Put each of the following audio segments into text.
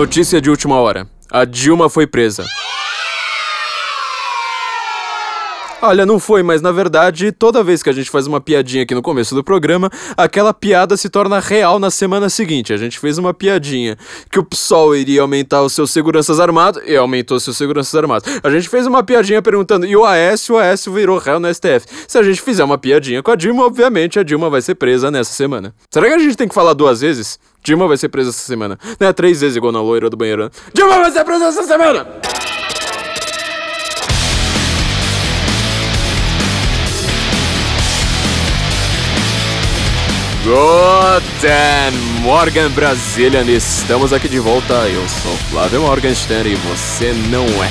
Notícia de última hora: a Dilma foi presa. Olha, não foi, mas na verdade, toda vez que a gente faz uma piadinha aqui no começo do programa, aquela piada se torna real na semana seguinte. A gente fez uma piadinha que o PSOL iria aumentar os seus seguranças armados e aumentou seus seguranças armados. A gente fez uma piadinha perguntando, e o AS? O AS virou réu no STF. Se a gente fizer uma piadinha com a Dilma, obviamente a Dilma vai ser presa nessa semana. Será que a gente tem que falar duas vezes? Dilma vai ser presa essa semana. Não é três vezes igual na loira do banheiro. Né? Dilma vai ser presa essa semana! Guten Morgan Brazilian, estamos aqui de volta. Eu sou Flávio Morgenstern e você não é.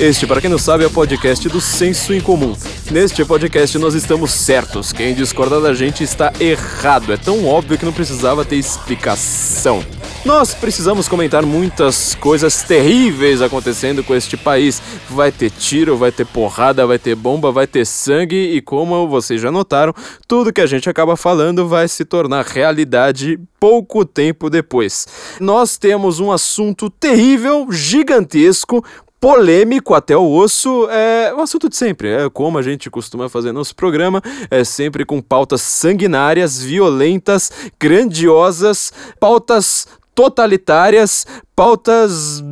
Este, para quem não sabe, é o podcast do Senso em Comum. Neste podcast nós estamos certos. Quem discorda da gente está errado. É tão óbvio que não precisava ter explicação. Nós precisamos comentar muitas coisas terríveis acontecendo com este país. Vai ter tiro, vai ter porrada, vai ter bomba, vai ter sangue e como vocês já notaram, tudo que a gente acaba falando vai se tornar realidade pouco tempo depois. Nós temos um assunto terrível, gigantesco, polêmico até o osso, é o assunto de sempre, é como a gente costuma fazer nosso programa, é sempre com pautas sanguinárias, violentas, grandiosas, pautas totalitárias, pautas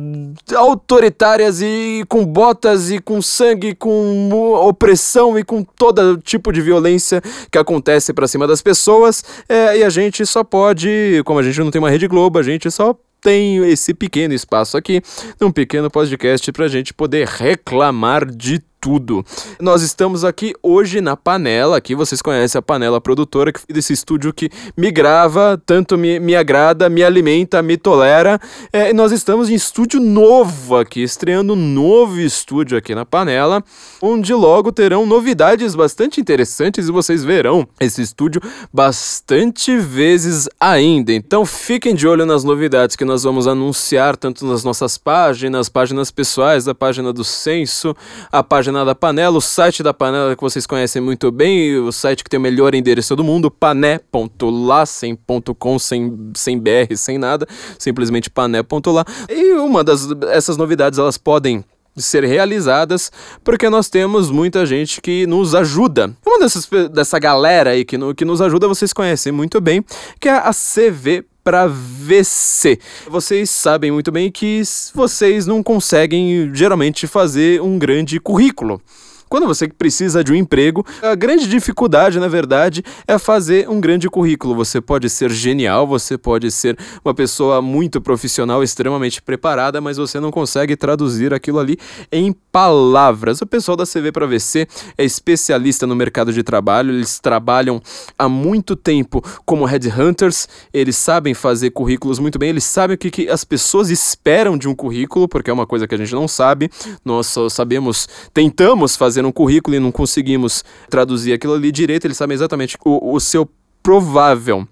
autoritárias e com botas e com sangue, com opressão e com todo tipo de violência que acontece para cima das pessoas. É, e a gente só pode, como a gente não tem uma Rede Globo, a gente só tem esse pequeno espaço aqui, um pequeno podcast para a gente poder reclamar de tudo. Nós estamos aqui hoje na Panela, aqui vocês conhecem a Panela Produtora, desse estúdio que me grava, tanto me, me agrada, me alimenta, me tolera. É, nós estamos em estúdio novo aqui, estreando um novo estúdio aqui na Panela, onde logo terão novidades bastante interessantes e vocês verão esse estúdio bastante vezes ainda. Então fiquem de olho nas novidades que nós vamos anunciar, tanto nas nossas páginas, páginas pessoais, a página do Censo, a página página da Panela, o site da Panela que vocês conhecem muito bem, o site que tem o melhor endereço do mundo, pané.lá, sem sem, sem BR, sem nada, simplesmente pané.lá. E uma das essas novidades elas podem ser realizadas, porque nós temos muita gente que nos ajuda. Uma dessas, dessa galera aí que, no, que nos ajuda, vocês conhecem muito bem, que é a CV para VC. Vocês sabem muito bem que vocês não conseguem geralmente fazer um grande currículo. Quando você precisa de um emprego, a grande dificuldade, na verdade, é fazer um grande currículo. Você pode ser genial, você pode ser uma pessoa muito profissional, extremamente preparada, mas você não consegue traduzir aquilo ali em palavras. O pessoal da CV para VC é especialista no mercado de trabalho, eles trabalham há muito tempo como headhunters, eles sabem fazer currículos muito bem, eles sabem o que, que as pessoas esperam de um currículo, porque é uma coisa que a gente não sabe, nós só sabemos, tentamos fazer fazer um currículo e não conseguimos traduzir aquilo ali direito, eles sabem exatamente o, o seu provável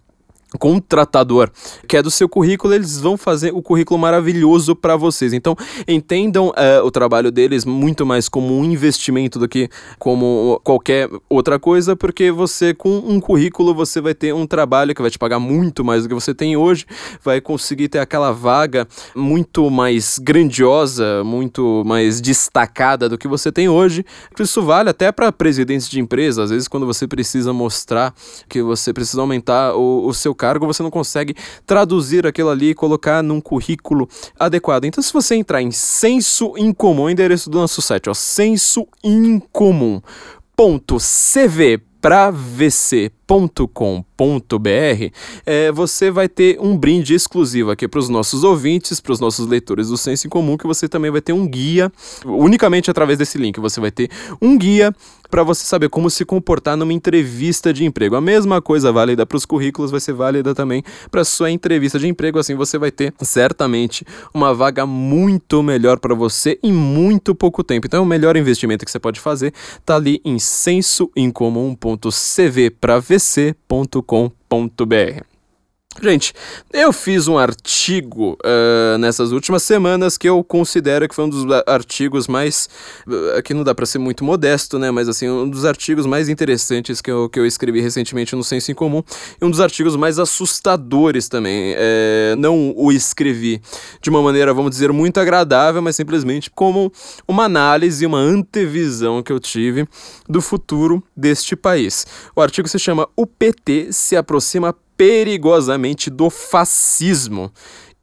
contratador que é do seu currículo, eles vão fazer o currículo maravilhoso para vocês. Então, entendam uh, o trabalho deles muito mais como um investimento do que como qualquer outra coisa, porque você, com um currículo, você vai ter um trabalho que vai te pagar muito mais do que você tem hoje, vai conseguir ter aquela vaga muito mais grandiosa, muito mais destacada do que você tem hoje. Isso vale até para presidentes de empresa, às vezes, quando você precisa mostrar que você precisa aumentar o, o seu cargo, você não consegue traduzir aquilo ali e colocar num currículo adequado. Então, se você entrar em senso incomum, endereço do nosso site, ó, senso incomum. Ponto CV para vc.com.br, é, você vai ter um brinde exclusivo aqui para os nossos ouvintes, para os nossos leitores do Senso em Comum, que você também vai ter um guia, unicamente através desse link, você vai ter um guia para você saber como se comportar numa entrevista de emprego. A mesma coisa válida para os currículos vai ser válida também para sua entrevista de emprego, assim você vai ter certamente uma vaga muito melhor para você em muito pouco tempo. Então, o melhor investimento que você pode fazer tá ali em sensoincomum.cvpravc.com.br. Gente, eu fiz um artigo uh, nessas últimas semanas que eu considero que foi um dos artigos mais. Aqui não dá para ser muito modesto, né? Mas assim, um dos artigos mais interessantes que eu, que eu escrevi recentemente no Senso em Comum e um dos artigos mais assustadores também. É, não o escrevi de uma maneira, vamos dizer, muito agradável, mas simplesmente como uma análise, uma antevisão que eu tive do futuro deste país. O artigo se chama O PT se aproxima perigosamente do fascismo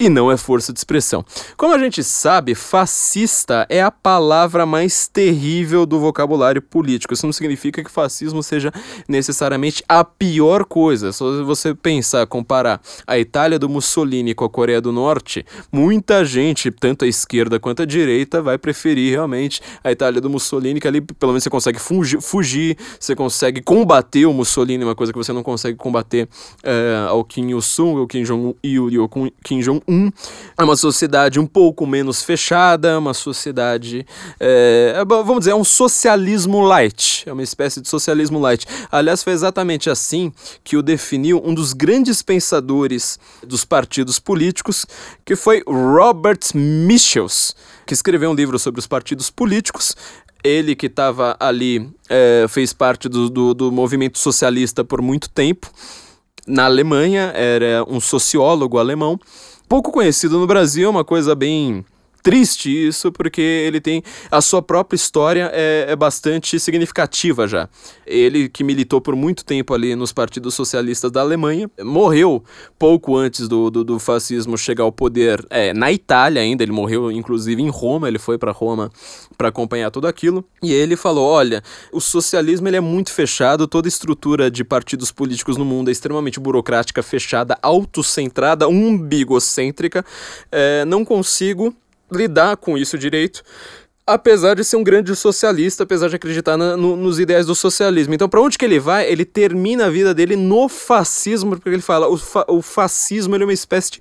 e não é força de expressão. Como a gente sabe, fascista é a palavra mais terrível do vocabulário político. Isso não significa que fascismo seja necessariamente a pior coisa. Se você pensar, comparar a Itália do Mussolini com a Coreia do Norte, muita gente, tanto a esquerda quanto a direita, vai preferir realmente a Itália do Mussolini, que ali pelo menos você consegue fugir, fugir você consegue combater o Mussolini, uma coisa que você não consegue combater uh, ao Kim Il-sung, ao Kim Jong-il e ao Kim Jong um, é uma sociedade um pouco menos fechada, uma sociedade. É, é vamos dizer, é um socialismo light. É uma espécie de socialismo light. Aliás, foi exatamente assim que o definiu um dos grandes pensadores dos partidos políticos, que foi Robert Michels, que escreveu um livro sobre os partidos políticos ele que estava ali é, fez parte do, do, do, movimento socialista por muito tempo na Alemanha, era um sociólogo alemão pouco conhecido no Brasil, é uma coisa bem triste isso, porque ele tem a sua própria história é, é, bastante significativa já. Ele que militou por muito tempo ali nos partidos socialistas da Alemanha, morreu pouco antes do, do, do fascismo chegar ao poder é, na Itália ainda, ele morreu inclusive em Roma, ele foi para Roma para acompanhar tudo aquilo, e ele falou, olha, o socialismo ele é muito fechado, toda estrutura de partidos políticos no mundo é extremamente burocrática, fechada, autocentrada, umbigocêntrica, é, não consigo lidar com isso direito, apesar de ser um grande socialista, apesar de acreditar na, no, nos ideais do socialismo. Então, para onde que ele vai? Ele termina a vida dele no fascismo, porque ele fala, o, fa o fascismo é uma espécie de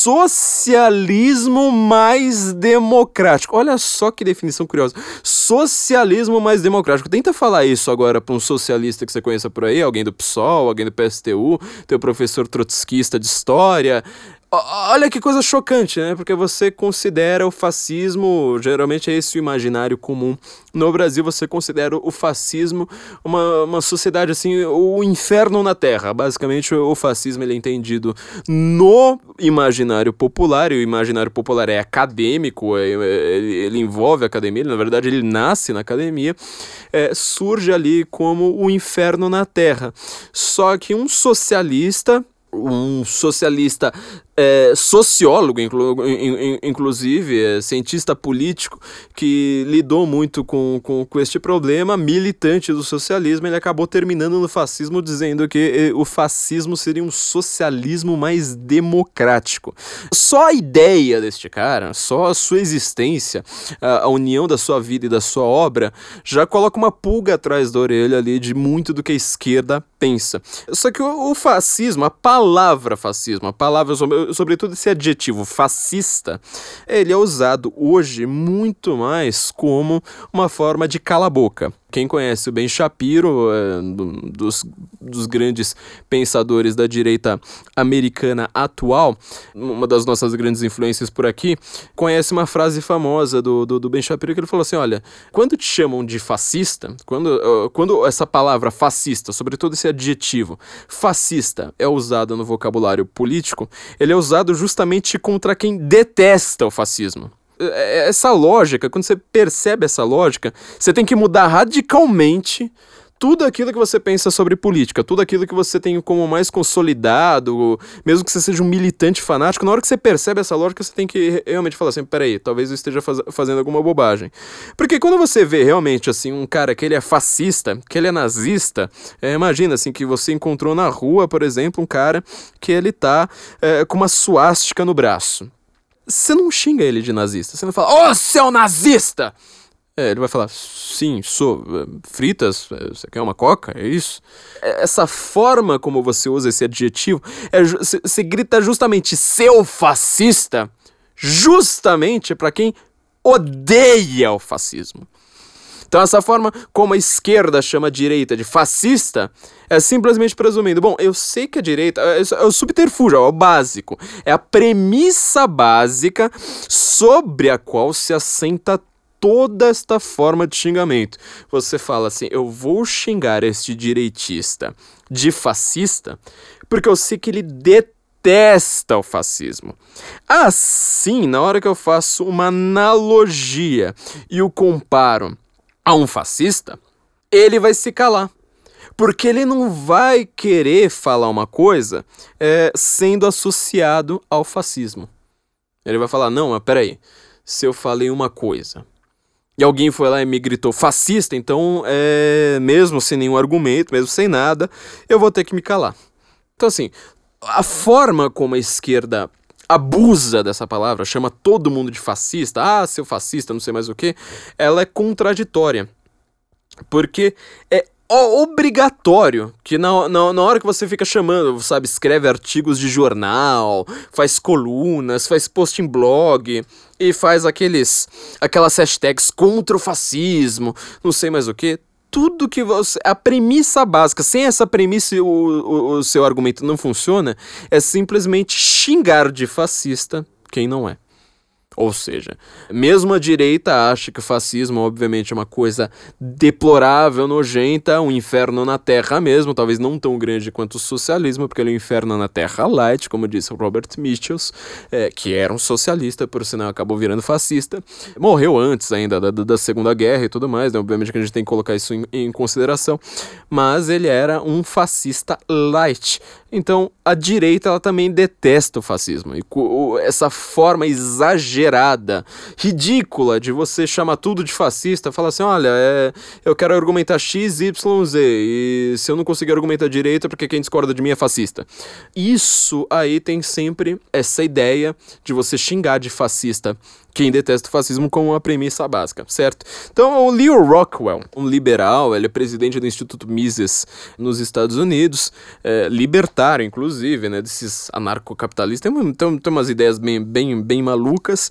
socialismo mais democrático. Olha só que definição curiosa. Socialismo mais democrático. Tenta falar isso agora para um socialista que você conheça por aí, alguém do PSOL, alguém do PSTU, teu professor trotskista de história, Olha que coisa chocante, né? Porque você considera o fascismo, geralmente é esse o imaginário comum. No Brasil, você considera o fascismo uma, uma sociedade assim, o inferno na Terra. Basicamente, o fascismo ele é entendido no imaginário popular, e o imaginário popular é acadêmico, é, é, ele envolve a academia, na verdade, ele nasce na academia, é, surge ali como o inferno na Terra. Só que um socialista um socialista é, sociólogo, inclu, in, inclusive, é, cientista político, que lidou muito com, com, com este problema, militante do socialismo, ele acabou terminando no fascismo dizendo que o fascismo seria um socialismo mais democrático. Só a ideia deste cara, só a sua existência, a, a união da sua vida e da sua obra, já coloca uma pulga atrás da orelha ali de muito do que a esquerda pensa. Só que o, o fascismo, a palavra fascismo, a palavra sobretudo esse adjetivo fascista, ele é usado hoje muito mais como uma forma de cala-boca. Quem conhece o Ben Shapiro, é, dos, dos grandes pensadores da direita americana atual, uma das nossas grandes influências por aqui, conhece uma frase famosa do, do, do Ben Shapiro que ele falou assim: olha, quando te chamam de fascista, quando, quando essa palavra fascista, sobretudo esse adjetivo fascista, é usado no vocabulário político, ele é usado justamente contra quem detesta o fascismo. É, é, essa lógica, quando você percebe essa lógica, você tem que mudar radicalmente tudo aquilo que você pensa sobre política, tudo aquilo que você tem como mais consolidado, mesmo que você seja um militante fanático, na hora que você percebe essa lógica, você tem que realmente falar assim, peraí, talvez eu esteja faz fazendo alguma bobagem. Porque quando você vê realmente, assim, um cara que ele é fascista, que ele é nazista, é, imagina, assim, que você encontrou na rua, por exemplo, um cara que ele tá é, com uma suástica no braço você não xinga ele de nazista. Você não fala, ô seu nazista! É, ele vai falar, sim, sou. Fritas, você quer uma coca? É isso? É, essa forma como você usa esse adjetivo, é, você grita justamente seu fascista, justamente para quem odeia o fascismo. Então, essa forma como a esquerda chama a direita de fascista é simplesmente presumindo: bom, eu sei que a direita é, é o subterfúgio, é o básico, é a premissa básica sobre a qual se assenta toda esta forma de xingamento. Você fala assim: eu vou xingar este direitista de fascista porque eu sei que ele detesta o fascismo. Assim, na hora que eu faço uma analogia e o comparo a um fascista, ele vai se calar. Porque ele não vai querer falar uma coisa é, sendo associado ao fascismo. Ele vai falar: não, mas peraí, se eu falei uma coisa e alguém foi lá e me gritou fascista, então, é, mesmo sem nenhum argumento, mesmo sem nada, eu vou ter que me calar. Então, assim, a forma como a esquerda abusa dessa palavra, chama todo mundo de fascista, ah, seu fascista, não sei mais o que, ela é contraditória. Porque é obrigatório que na, na, na, hora que você fica chamando, sabe, escreve artigos de jornal, faz colunas, faz post em blog e faz aqueles aquelas hashtags contra o fascismo, não sei mais o que. Tudo que você. A premissa básica, sem essa premissa o, o, o seu argumento não funciona, é simplesmente xingar de fascista quem não é. Ou seja, mesmo a direita acha que o fascismo, obviamente, é uma coisa deplorável, nojenta, um inferno na terra mesmo, talvez não tão grande quanto o socialismo, porque ele é um inferno na terra light, como disse Robert Michels, é, que era um socialista, por sinal acabou virando fascista. Morreu antes ainda da, da Segunda Guerra e tudo mais, né? obviamente que a gente tem que colocar isso em, em consideração, mas ele era um fascista light. Então, a direita ela também detesta o fascismo. E essa forma exagerada, ridícula de você chamar tudo de fascista, falar assim: olha, é, eu quero argumentar X, Y, Z. E se eu não conseguir argumentar direito, é porque quem discorda de mim é fascista. Isso aí tem sempre essa ideia de você xingar de fascista quem detesta o fascismo como uma premissa básica, certo? Então, o Leo Rockwell, um liberal, ele é presidente do Instituto Mises nos Estados Unidos, é, libertário, inclusive, né, desses anarcocapitalistas, tem, tem, tem umas ideias bem, bem, bem malucas,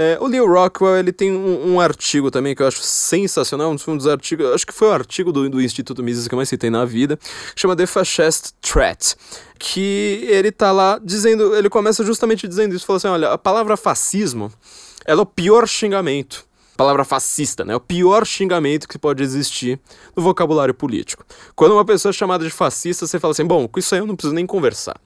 é, o Leo Rockwell ele tem um, um, artigo também que eu acho sensacional, um dos artigos, acho que foi o artigo do, do Instituto Mises que eu mais citei na vida, chama The Fascist Threat, que ele tá lá dizendo, ele começa justamente dizendo isso, falou assim, olha, a palavra fascismo ela é o pior xingamento. Palavra fascista, né? É o pior xingamento que pode existir no vocabulário político. Quando uma pessoa é chamada de fascista, você fala assim: bom, com isso aí eu não preciso nem conversar.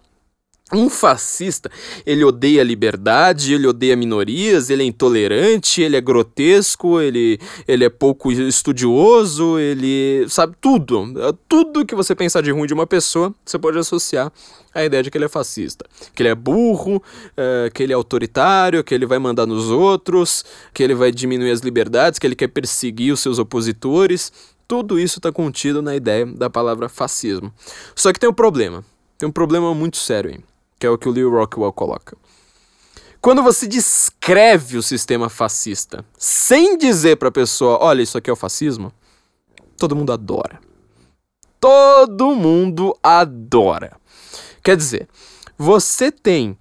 Um fascista, ele odeia a liberdade, ele odeia minorias, ele é intolerante, ele é grotesco, ele, ele é pouco estudioso, ele sabe tudo. Tudo que você pensar de ruim de uma pessoa, você pode associar à ideia de que ele é fascista. Que ele é burro, é, que ele é autoritário, que ele vai mandar nos outros, que ele vai diminuir as liberdades, que ele quer perseguir os seus opositores. Tudo isso está contido na ideia da palavra fascismo. Só que tem um problema. Tem um problema muito sério aí que é o que o Leo Rockwell coloca. Quando você descreve o sistema fascista sem dizer para a pessoa, olha, isso aqui é o fascismo, todo mundo adora. Todo mundo adora. Quer dizer, você tem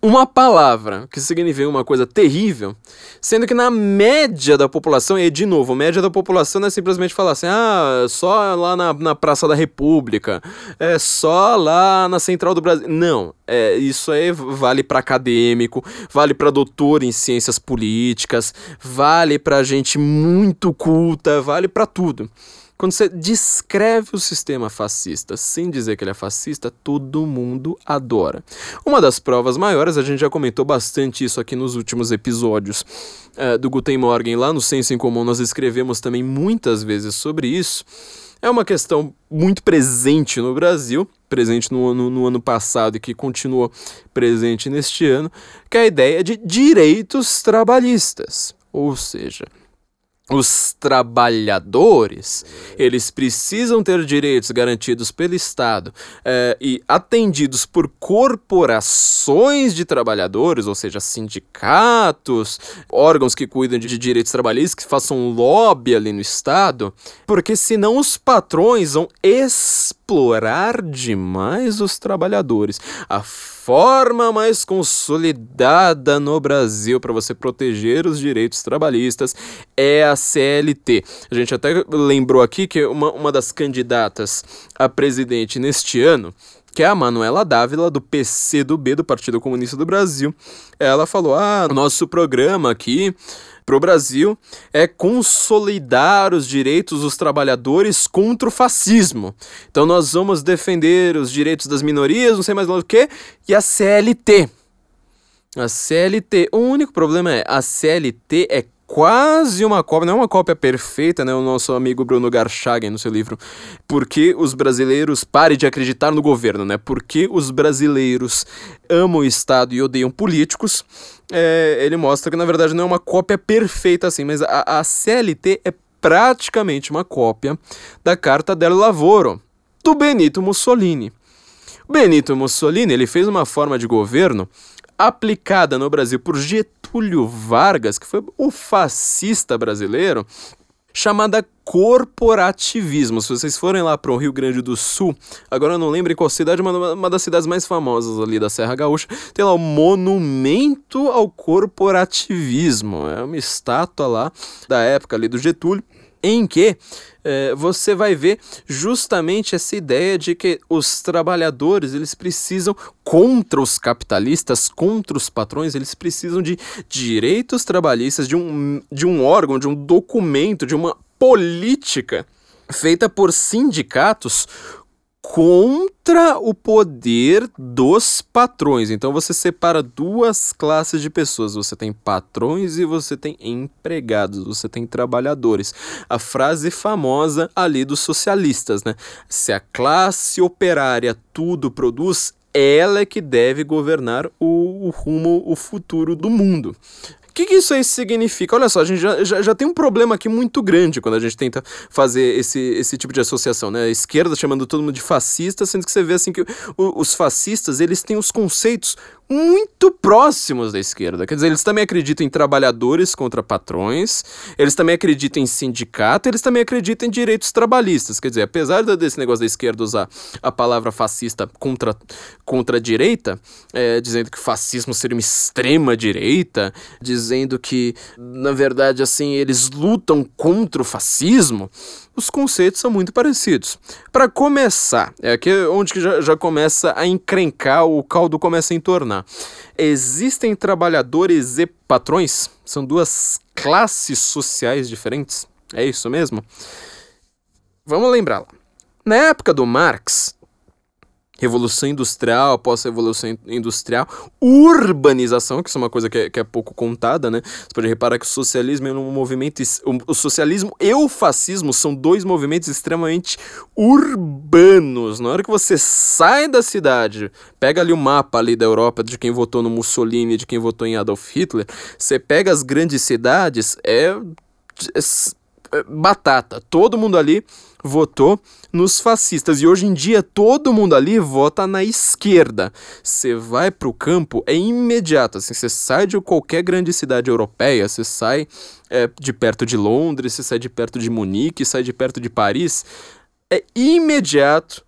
uma palavra que significa uma coisa terrível, sendo que na média da população, e de novo, média da população não é simplesmente falar assim, ah, só lá na, na Praça da República, é só lá na Central do Brasil. Não, é, isso aí vale para acadêmico, vale para doutor em ciências políticas, vale para gente muito culta, vale para tudo. Quando você descreve o sistema fascista sem dizer que ele é fascista, todo mundo adora. Uma das provas maiores, a gente já comentou bastante isso aqui nos últimos episódios uh, do Guten Morgen, lá no Senso em Comum, nós escrevemos também muitas vezes sobre isso. É uma questão muito presente no Brasil, presente no, no, no, ano passado e que continua presente neste ano, que é a ideia de direitos trabalhistas. Ou seja, os trabalhadores eles precisam ter direitos garantidos pelo Estado é, e atendidos por corporações de trabalhadores, ou seja, sindicatos, órgãos que cuidam de direitos trabalhistas, que façam lobby ali no Estado, porque senão os patrões vão explorar demais os trabalhadores. A forma mais consolidada no Brasil para você proteger os direitos trabalhistas é a CLT. A gente até lembrou aqui que uma, uma das candidatas a presidente neste ano que é a Manuela Dávila, do PCdoB, do Partido Comunista do Brasil. Ela falou: ah, nosso programa aqui para o Brasil é consolidar os direitos dos trabalhadores contra o fascismo. Então nós vamos defender os direitos das minorias, não sei mais o que, e a CLT. A CLT. O único problema é a CLT é quase uma cópia, não é uma cópia perfeita, né? O nosso amigo Bruno Garchagen no seu livro Por que os brasileiros parem de acreditar no governo, né? Por que os brasileiros amam o Estado e odeiam políticos? É, ele mostra que na verdade não é uma cópia perfeita assim, mas a, a CLT é praticamente uma cópia da Carta del Lavoro do Benito Mussolini. Benito Mussolini ele fez uma forma de governo aplicada no Brasil por Getúlio Vargas, que foi o fascista brasileiro, chamada corporativismo. Se vocês forem lá para o Rio Grande do Sul, agora eu não lembro em qual cidade, mas uma das cidades mais famosas ali da Serra Gaúcha, tem lá o Monumento ao Corporativismo. É uma estátua lá da época ali do Getúlio em que é, você vai ver justamente essa ideia de que os trabalhadores eles precisam contra os capitalistas, contra os patrões, eles precisam de direitos trabalhistas, de um, de um órgão, de um documento, de uma política feita por sindicatos contra o poder dos patrões. Então você separa duas classes de pessoas. Você tem patrões e você tem empregados, você tem trabalhadores. A frase famosa ali dos socialistas, né? Se a classe operária tudo produz, ela é que deve governar o, o rumo, o futuro do mundo que, que isso aí significa? Olha só, a gente já, já, já, tem um problema aqui muito grande quando a gente tenta fazer esse, esse tipo de associação, né? A esquerda chamando todo mundo de fascista, sendo que você vê assim que o, os fascistas, eles têm os conceitos muito próximos da esquerda. Quer dizer, eles também acreditam em trabalhadores contra patrões, eles também acreditam em sindicato, eles também acreditam em direitos trabalhistas. Quer dizer, apesar desse negócio da esquerda usar a palavra fascista contra, contra a direita, é, dizendo que fascismo seria uma extrema direita, dizendo que, na verdade, assim, eles lutam contra o fascismo, os conceitos são muito parecidos. Para começar, é aqui onde que já, já começa a encrencar, o caldo começa a entornar. Existem trabalhadores e patrões? São duas classes sociais diferentes? É isso mesmo? Vamos lembrar lá. Na época do Marx, Revolução Industrial, pós-revolução industrial, urbanização, que isso é uma coisa que é, que é, pouco contada, né? Você pode reparar que o socialismo é um movimento. O socialismo e o fascismo são dois movimentos extremamente urbanos. Na hora que você sai da cidade, pega ali o mapa ali da Europa de quem votou no Mussolini, de quem votou em Adolf Hitler, você pega as grandes cidades, é, é batata. Todo mundo ali votou nos fascistas e hoje em dia todo mundo ali vota na esquerda. Você vai pro campo é imediato, assim, você sai de qualquer grande cidade europeia, você sai é, de perto de Londres, você sai de perto de Munique, sai de perto de Paris, é imediato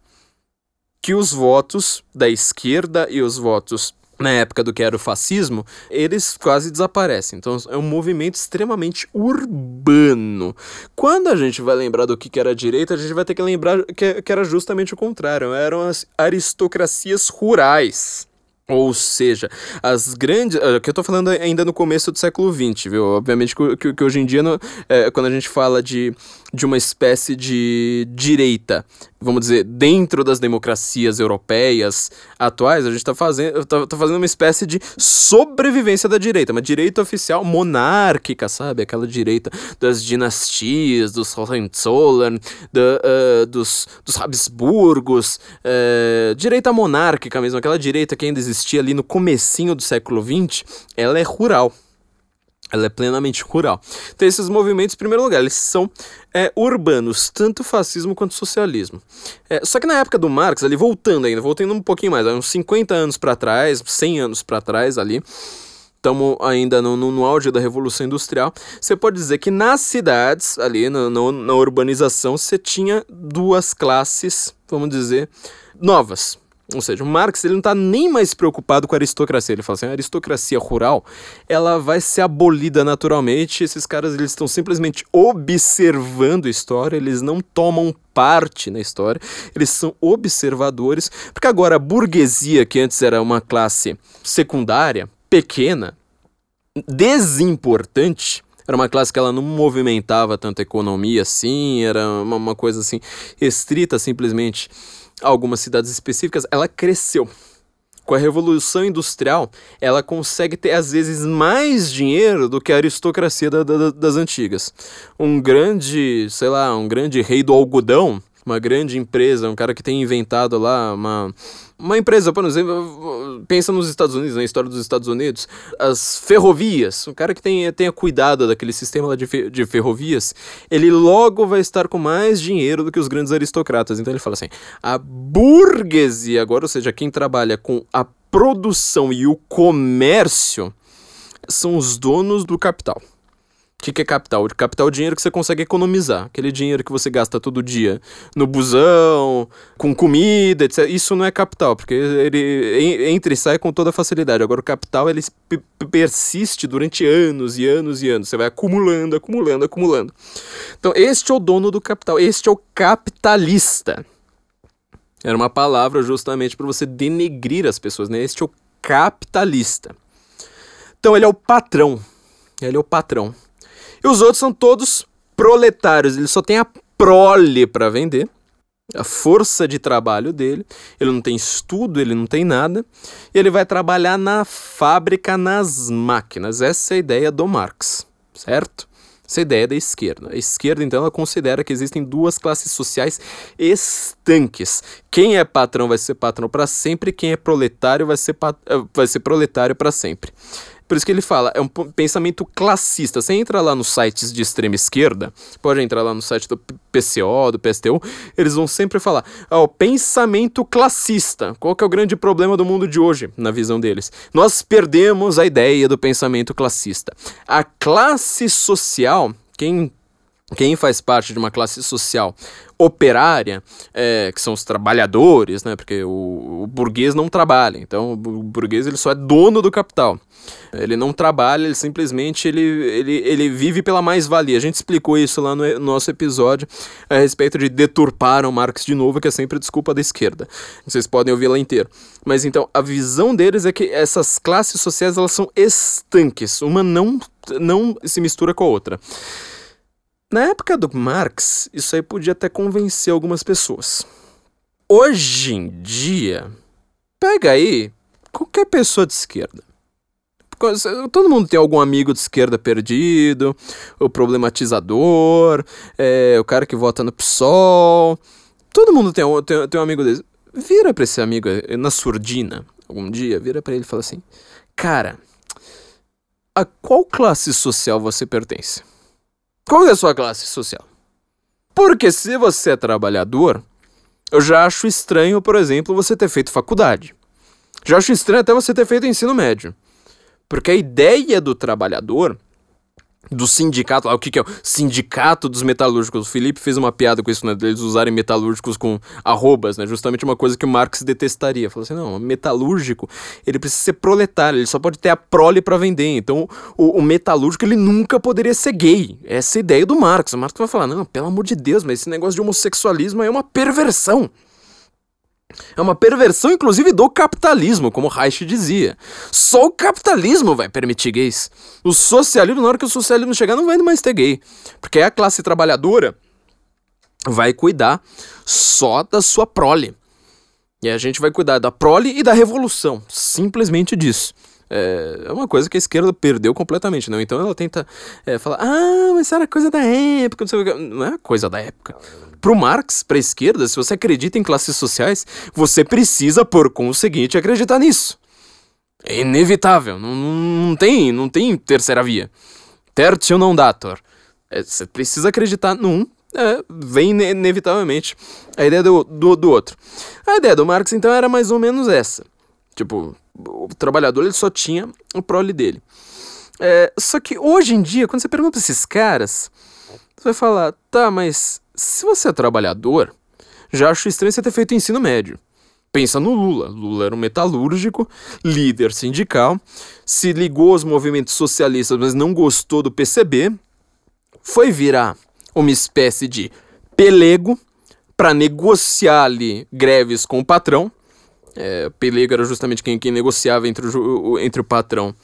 que os votos da esquerda e os votos na época do que era o fascismo, eles quase desaparecem. Então é um movimento extremamente urbano. Quando a gente vai lembrar do que era a direita, a gente vai ter que lembrar que, era justamente o contrário. Eram as aristocracias rurais. Ou seja, as grandes. Uh, que eu tô falando ainda no começo do século XX, viu? Obviamente que, que, que hoje em dia, no, é, quando a gente fala de, de uma espécie de direita, vamos dizer, dentro das democracias europeias atuais, a gente tá fazendo, tá, tá fazendo uma espécie de sobrevivência da direita, uma direita oficial monárquica, sabe? Aquela direita das dinastias, dos Hohenzollern, da, uh, dos, dos Habsburgos, uh, direita monárquica mesmo, aquela direita que ainda existia ali no comecinho do século XX, ela é rural. Ela é plenamente rural. Então, esses movimentos, em primeiro lugar, eles são é, urbanos, tanto fascismo quanto socialismo. É, só que na época do Marx, ali voltando ainda, voltando um pouquinho mais, uns 50 anos para trás, 100 anos para trás ali, estamos ainda no, no, no, auge da Revolução Industrial, você pode dizer que nas cidades, ali no, no, na urbanização, você tinha duas classes, vamos dizer, novas Ou seja, Marx ele não está nem mais preocupado com a aristocracia. Ele fala assim, a aristocracia rural ela vai ser abolida naturalmente. Esses caras eles estão simplesmente observando a história, eles não tomam parte na história, eles são observadores, porque agora a burguesia, que antes era uma classe secundária, pequena, desimportante, era uma classe que ela não movimentava tanto a economia assim, era uma, uma coisa assim restrita simplesmente algumas cidades específicas, ela cresceu. Com a Revolução Industrial, ela consegue ter às vezes mais dinheiro do que a aristocracia da, da, das antigas. Um grande, sei lá, um grande rei do algodão uma grande empresa, um cara que tem inventado lá uma, uma empresa, por exemplo, pensa nos Estados Unidos, na história dos Estados Unidos, as ferrovias, um cara que tenha, tenha cuidado daquele sistema de, de ferrovias, ele logo vai estar com mais dinheiro do que os grandes aristocratas. Então ele fala assim: a burguesia, agora, ou seja, quem trabalha com a produção e o comércio, são os donos do capital. O que, que, é capital? Capital é o dinheiro que você consegue economizar. Aquele dinheiro que você gasta todo dia no busão, com comida, etc. Isso não é capital, porque ele entra e sai com toda facilidade. Agora, o capital ele persiste durante anos e anos e anos. Você vai acumulando, acumulando, acumulando. Então, este é o dono do capital. Este é o capitalista. Era uma palavra justamente para você denegrir as pessoas, né? Este é o capitalista. Então, ele é o patrão. Ele é o patrão. E os outros são todos proletários, ele só tem a prole para vender, a força de trabalho dele, ele não tem estudo, ele não tem nada, e ele vai trabalhar na fábrica, nas máquinas. Essa é a ideia do Marx, certo? Essa é a ideia da esquerda. A esquerda, então, ela considera que existem duas classes sociais estanques. Quem é patrão vai ser patrão para sempre, quem é proletário vai ser, vai ser proletário para sempre. Por isso que ele fala, é um pensamento classista. Você entra lá nos sites de extrema esquerda, pode entrar lá no site do PCO, do PSTU, eles vão sempre falar, ó, oh, pensamento classista. Qual que é o grande problema do mundo de hoje, na visão deles? Nós perdemos a ideia do pensamento classista. A classe social, quem quem faz parte de uma classe social operária, é, que são os trabalhadores, né? Porque o, o, burguês não trabalha, então o burguês ele só é dono do capital. Ele não trabalha, ele simplesmente ele, ele, ele vive pela mais-valia. A gente explicou isso lá no, nosso episódio a respeito de deturpar o Marx de novo, que é sempre desculpa da esquerda. Vocês podem ouvir lá inteiro. Mas então, a visão deles é que essas classes sociais elas são estanques, uma não, não se mistura com a outra. Na época do Marx, isso aí podia até convencer algumas pessoas. Hoje em dia, pega aí qualquer pessoa de esquerda. Todo mundo tem algum amigo de esquerda perdido, o problematizador, é, o cara que vota no PSOL. Todo mundo tem, tem, tem um amigo desse. Vira pra esse amigo na surdina, algum dia, vira para ele e fala assim: Cara, a qual classe social você pertence? Qual é a sua classe social? Porque se você é trabalhador, eu já acho estranho, por exemplo, você ter feito faculdade. Já acho estranho até você ter feito ensino médio. Porque a ideia do trabalhador do sindicato, o que, que é o sindicato dos metalúrgicos. O Felipe fez uma piada com isso, né? Deles usarem metalúrgicos com arrobas, né? Justamente uma coisa que o Marx detestaria. Falou assim: não, metalúrgico, ele precisa ser proletário, ele só pode ter a prole para vender. Então, o, o, metalúrgico, ele nunca poderia ser gay. Essa é a ideia do Marx. O Marx vai falar: não, pelo amor de Deus, mas esse negócio de homossexualismo é uma perversão. É uma perversão, inclusive, do capitalismo, como Reich dizia. Só o capitalismo vai permitir gays. O socialismo, na hora que o socialismo chegar, não vai mais ter gay. Porque a classe trabalhadora vai cuidar só da sua prole. E a gente vai cuidar da prole e da revolução. Simplesmente disso. É, é uma coisa que a esquerda perdeu completamente, não? Então ela tenta é, falar, ah, mas era coisa da época, não é coisa da época. Pro Marx, pra esquerda, se você acredita em classes sociais, você precisa, por conseguinte, acreditar nisso. É inevitável, não, não, tem, não tem terceira via. Tertio non dator. É, você precisa acreditar num, é, vem inevitavelmente a ideia do, do, do outro. A ideia do Marx, então, era mais ou menos essa. Tipo, o trabalhador ele só tinha o prole dele. É, só que hoje em dia, quando você pergunta esses caras, você vai falar, tá, mas se você é trabalhador, já acho estranho você ter feito ensino médio. Pensa no Lula. Lula era um metalúrgico, líder sindical, se ligou aos movimentos socialistas, mas não gostou do PCB, foi virar uma espécie de pelego para negociar ali greves com o patrão. É, pelego era justamente quem, quem negociava entre o, entre o patrão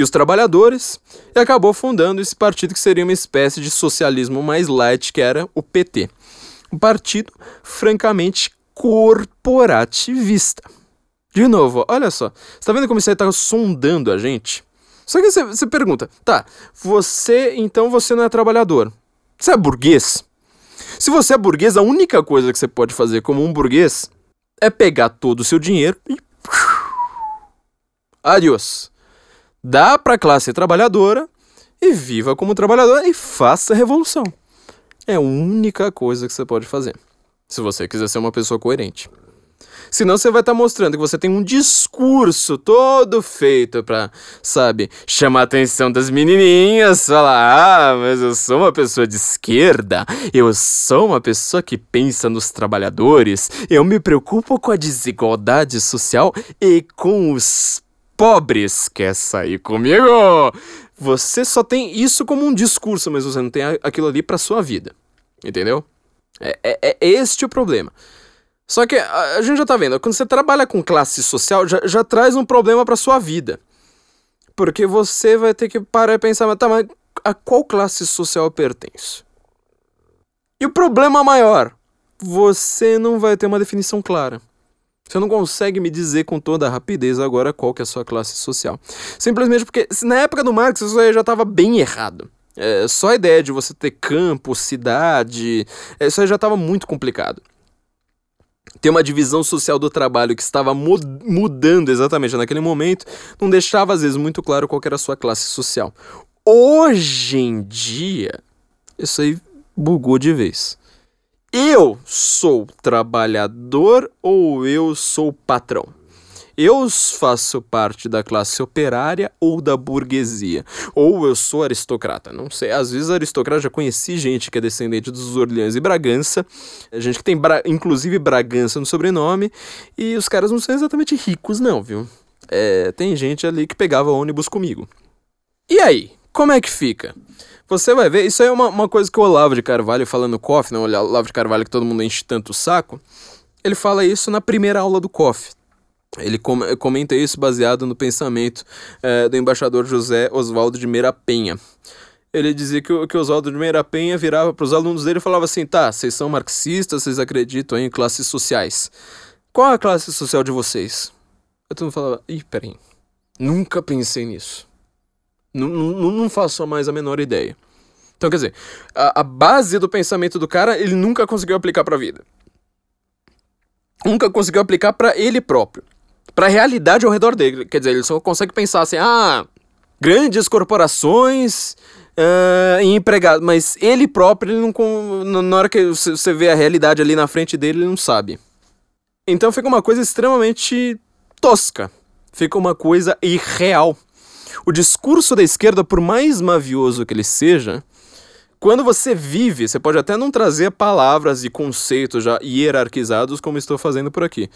e os trabalhadores, e acabou fundando esse partido que seria uma espécie de socialismo mais light, que era o PT. Um partido francamente corporativista. De novo, olha só. Você tá vendo como isso aí tá sondando a gente? Só que você pergunta, tá, você, então você não é trabalhador. Você é burguês? Se você é burguês, a única coisa que você pode fazer como um burguês é pegar todo o seu dinheiro e. Adiós. Dá pra classe trabalhadora e viva como trabalhador e faça a revolução. É a única coisa que você pode fazer. Se você quiser ser uma pessoa coerente. Senão você vai estar tá mostrando que você tem um discurso todo feito para, sabe, chamar a atenção das menininhas, falar: "Ah, mas eu sou uma pessoa de esquerda, eu sou uma pessoa que pensa nos trabalhadores, eu me preocupo com a desigualdade social e com os pobres. Quer sair comigo?" Você só tem isso como um discurso, mas você não tem aquilo ali para sua vida. Entendeu? É, é, é este o problema. Só que a, a, gente já tá vendo, quando você trabalha com classe social, já, já traz um problema pra sua vida. Porque você vai ter que parar e pensar, tá, mas a qual classe social eu pertenço? E o problema maior, você não vai ter uma definição clara. Você não consegue me dizer com toda a rapidez agora qual que é a sua classe social. Simplesmente porque na época do Marx isso aí já estava bem errado. É, só a ideia de você ter campo, cidade, é, isso aí já estava muito complicado. Ter uma divisão social do trabalho que estava mudando exatamente naquele momento não deixava às vezes muito claro qual era a sua classe social. Hoje em dia, isso aí bugou de vez. Eu sou trabalhador ou eu sou patrão? Eu faço parte da classe operária ou da burguesia. Ou eu sou aristocrata. Não sei. Às vezes aristocrata já conheci gente que é descendente dos Orleans e Bragança. Gente que tem Bra inclusive Bragança no sobrenome. E os caras não são exatamente ricos, não, viu? É, tem gente ali que pegava ônibus comigo. E aí? Como é que fica? Você vai ver, isso aí é uma, uma coisa que o Olavo de Carvalho falando no COF, não, o Olavo de Carvalho que todo mundo enche tanto o saco, ele fala isso na primeira aula do COF. Ele comenta isso baseado no pensamento é, do embaixador José Oswaldo de Meira Penha. Ele dizia que, que Oswaldo de Meira Penha virava para os alunos dele e falava assim: tá, vocês são marxistas, vocês acreditam em classes sociais. Qual a classe social de vocês? Eu todo mundo falava: ih, peraí, nunca pensei nisso. Não, não, não faço mais a menor ideia. Então, quer dizer, a, a base do pensamento do cara ele nunca conseguiu aplicar para a vida. Nunca conseguiu aplicar para ele próprio para a realidade ao redor dele. Quer dizer, ele só consegue pensar assim: ah, grandes corporações uh, e empregados. Mas ele próprio, ele não, na hora que você vê a realidade ali na frente dele, ele não sabe. Então fica uma coisa extremamente tosca. Fica uma coisa irreal. O discurso da esquerda, por mais mavioso que ele seja, quando você vive, você pode até não trazer palavras e conceitos já hierarquizados como estou fazendo por aqui.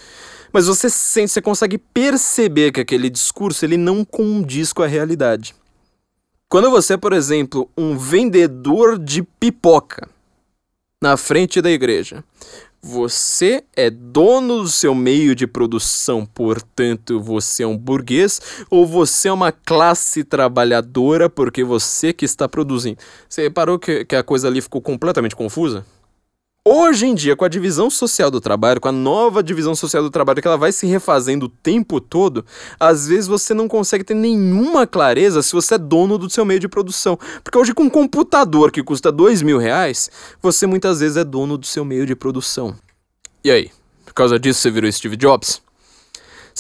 Mas você sente, você consegue perceber que aquele discurso ele não condiz com a realidade. Quando você é, por exemplo, um vendedor de pipoca na frente da igreja, você é dono do seu meio de produção, portanto você é um burguês, ou você é uma classe trabalhadora porque você que está produzindo. Você reparou que, que a coisa ali ficou completamente confusa? Hoje em dia, com a divisão social do trabalho, com a nova divisão social do trabalho que ela vai se refazendo o tempo todo, às vezes você não consegue ter nenhuma clareza se você é dono do seu meio de produção. Porque hoje, com um computador que custa dois mil reais, você muitas vezes é dono do seu meio de produção. E aí? Por causa disso você virou Steve Jobs?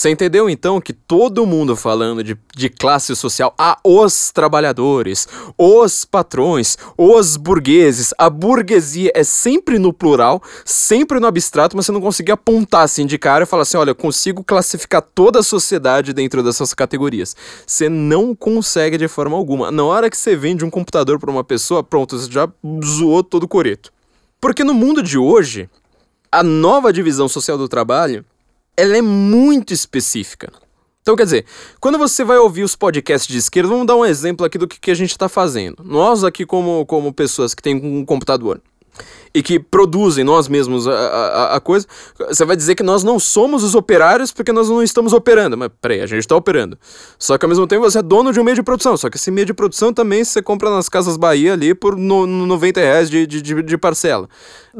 Você entendeu então que todo mundo falando de, de classe social, ah, os trabalhadores, os patrões, os burgueses, a burguesia é sempre no plural, sempre no abstrato, mas você não consegue apontar assim de cara e falar assim: olha, eu consigo classificar toda a sociedade dentro dessas categorias. Você não consegue de forma alguma. Na hora que você vende um computador para uma pessoa, pronto, você já zoou todo o coreto. Porque no mundo de hoje, a nova divisão social do trabalho ela é muito específica. Então, quer dizer, quando você vai ouvir os podcasts de esquerda, vamos dar um exemplo aqui do que, que a gente está fazendo. Nós aqui, como, como pessoas que têm um computador, e que produzem nós mesmos a, a, a, coisa, você vai dizer que nós não somos os operários porque nós não estamos operando. Mas peraí, a gente está operando. Só que ao mesmo tempo você é dono de um meio de produção. Só que esse meio de produção também você compra nas Casas Bahia ali por no, no 90 reais de, de, de, parcela.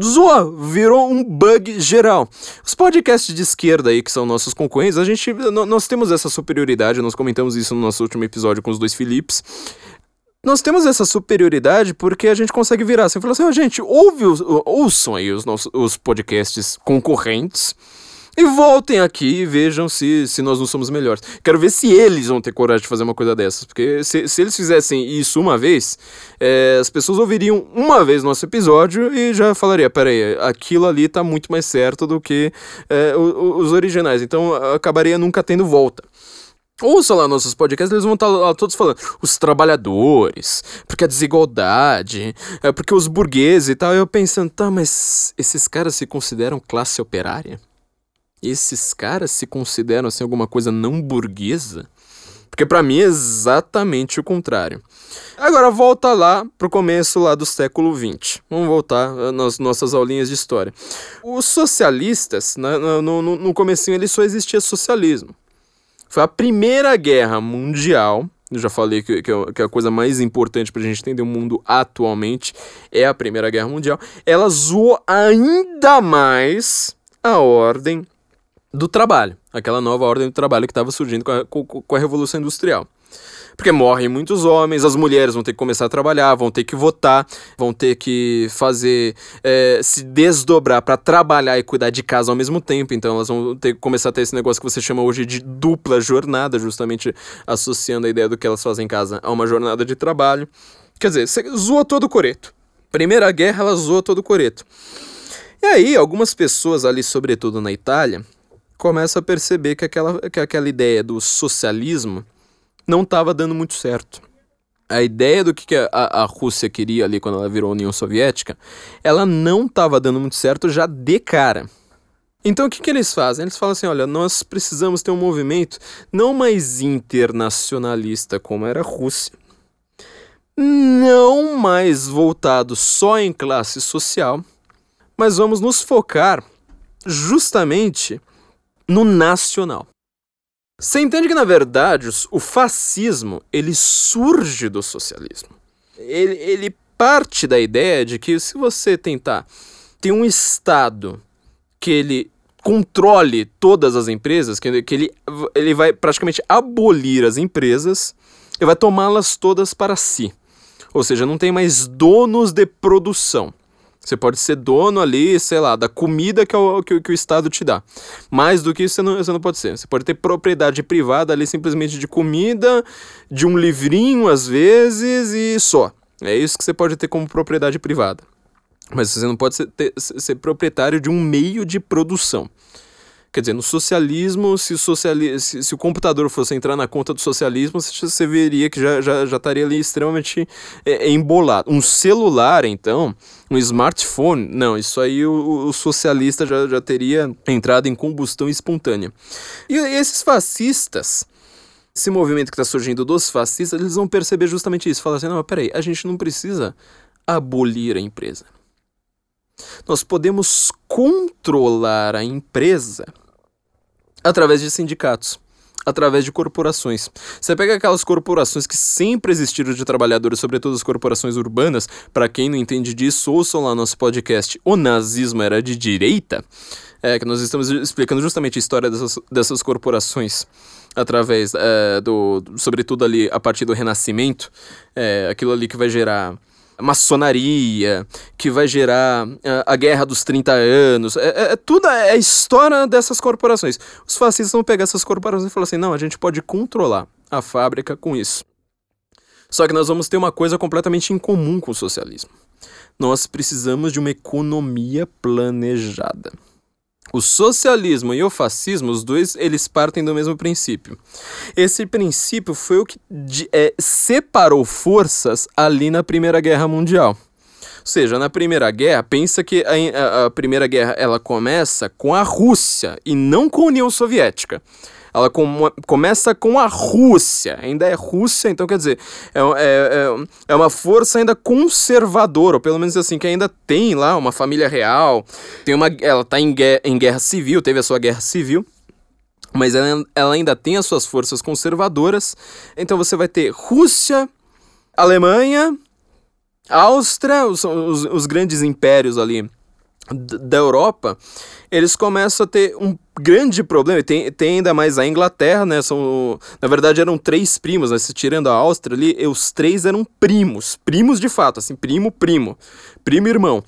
Zoa, virou um bug geral. Os podcasts de esquerda aí, que são nossos concorrentes, a gente. Nós temos essa superioridade, nós comentamos isso no nosso último episódio com os dois Philips. Nós temos essa superioridade porque a gente consegue virar assim e falar assim, oh, gente, ouve os, ouçam aí os, nossos, os podcasts concorrentes e voltem aqui e vejam se, se nós não somos melhores. Quero ver se eles vão ter coragem de fazer uma coisa dessas, porque se, se eles fizessem isso uma vez, é, as pessoas ouviriam uma vez nosso episódio e já falaria, peraí, aquilo ali tá muito mais certo do que é, os, os originais, então acabaria nunca tendo volta. Ouça lá nossos podcasts, eles vão estar lá todos falando os trabalhadores, porque a desigualdade, é porque os burgueses e tal. Eu pensando, tá, mas esses caras se consideram classe operária? Esses caras se consideram assim alguma coisa não burguesa? Porque para mim é exatamente o contrário. Agora volta lá pro começo lá do século XX. Vamos voltar nas nossas aulinhas de história. Os socialistas, né, no, no, no comecinho ele só existia socialismo. Foi a Primeira Guerra Mundial. Eu já falei que, que, que a coisa mais importante para a gente entender o mundo atualmente é a Primeira Guerra Mundial. Ela zoou ainda mais a ordem do trabalho, aquela nova ordem do trabalho que estava surgindo com a, com, com a Revolução Industrial. Porque morrem muitos homens, as mulheres vão ter que começar a trabalhar, vão ter que votar, vão ter que fazer, é, se desdobrar para trabalhar e cuidar de casa ao mesmo tempo. Então elas vão ter que começar a ter esse negócio que você chama hoje de dupla jornada, justamente associando a ideia do que elas fazem em casa a uma jornada de trabalho. Quer dizer, você zoa todo o coreto. Primeira guerra, ela zoa todo o coreto. E aí, algumas pessoas ali, sobretudo na Itália, começam a perceber que aquela, que aquela ideia do socialismo não estava dando muito certo. A ideia do que a, a Rússia queria ali quando ela virou União Soviética, ela não estava dando muito certo já de cara. Então o que, que eles fazem? Eles falam assim: olha, nós precisamos ter um movimento não mais internacionalista como era a Rússia, não mais voltado só em classe social, mas vamos nos focar justamente no nacional. Você entende que, na verdade, o fascismo ele surge do socialismo. Ele, ele parte da ideia de que se você tentar ter um Estado que ele controle todas as empresas, que, que ele, ele vai praticamente abolir as empresas e vai tomá-las todas para si. Ou seja, não tem mais donos de produção. Você pode ser dono ali, sei lá, da comida que, é o, que, que, o Estado te dá. Mais do que isso você não, você não pode ser. Você pode ter propriedade privada ali simplesmente de comida, de um livrinho às vezes e só. É isso que você pode ter como propriedade privada. Mas você não pode ser, ter, ser proprietário de um meio de produção. Quer dizer, no socialismo, se o, sociali se, se, o computador fosse entrar na conta do socialismo, você veria que já, já, já estaria ali extremamente é, é, embolado. Um celular, então, um smartphone, não, isso aí o, o socialista já, já teria entrado em combustão espontânea. E esses fascistas, esse movimento que está surgindo dos fascistas, eles vão perceber justamente isso. Falar assim, não, peraí, a gente não precisa abolir a empresa. Nós podemos controlar a empresa através de sindicatos, através de corporações. Você pega aquelas corporações que sempre existiram de trabalhadores, sobretudo as corporações urbanas, para quem não entende disso, ouçam lá nosso podcast O Nazismo Era de Direita, é, que nós estamos explicando justamente a história dessas, dessas corporações através é, do, sobretudo ali a partir do Renascimento, é, aquilo ali que vai gerar maçonaria, que vai gerar a, eh, a Guerra dos 30 Anos. É, é, é, tudo é a história dessas corporações. Os fascistas vão pegar essas corporações e falar assim: não, a gente pode controlar a fábrica com isso. Só que nós vamos ter uma coisa completamente incomum com o socialismo. Nós precisamos de uma economia planejada. O socialismo e o fascismo, os dois, eles partem do mesmo princípio. Esse princípio foi o que é, separou forças ali na Primeira Guerra Mundial. seja, na Primeira Guerra, pensa que a, a, a Primeira Guerra ela começa com a Rússia e não com a União Soviética. Ela com, começa com a Rússia, ainda é Rússia, então quer dizer, é, é, é uma força ainda conservadora, ou pelo menos assim, que ainda tem lá uma família real, tem uma, ela está em, guerra, em guerra civil, teve a sua guerra civil, mas ela, ela ainda tem as suas forças conservadoras, então você vai ter Rússia, Alemanha, Áustria, os, os, os grandes impérios ali da Europa, eles começam a ter um grande problema. Tem, tem ainda mais a Inglaterra, né? São, na verdade, eram três primos, né? Se tirando a Áustria ali, os três eram primos. Primos de fato, assim, primo, primo. Primo e irmão.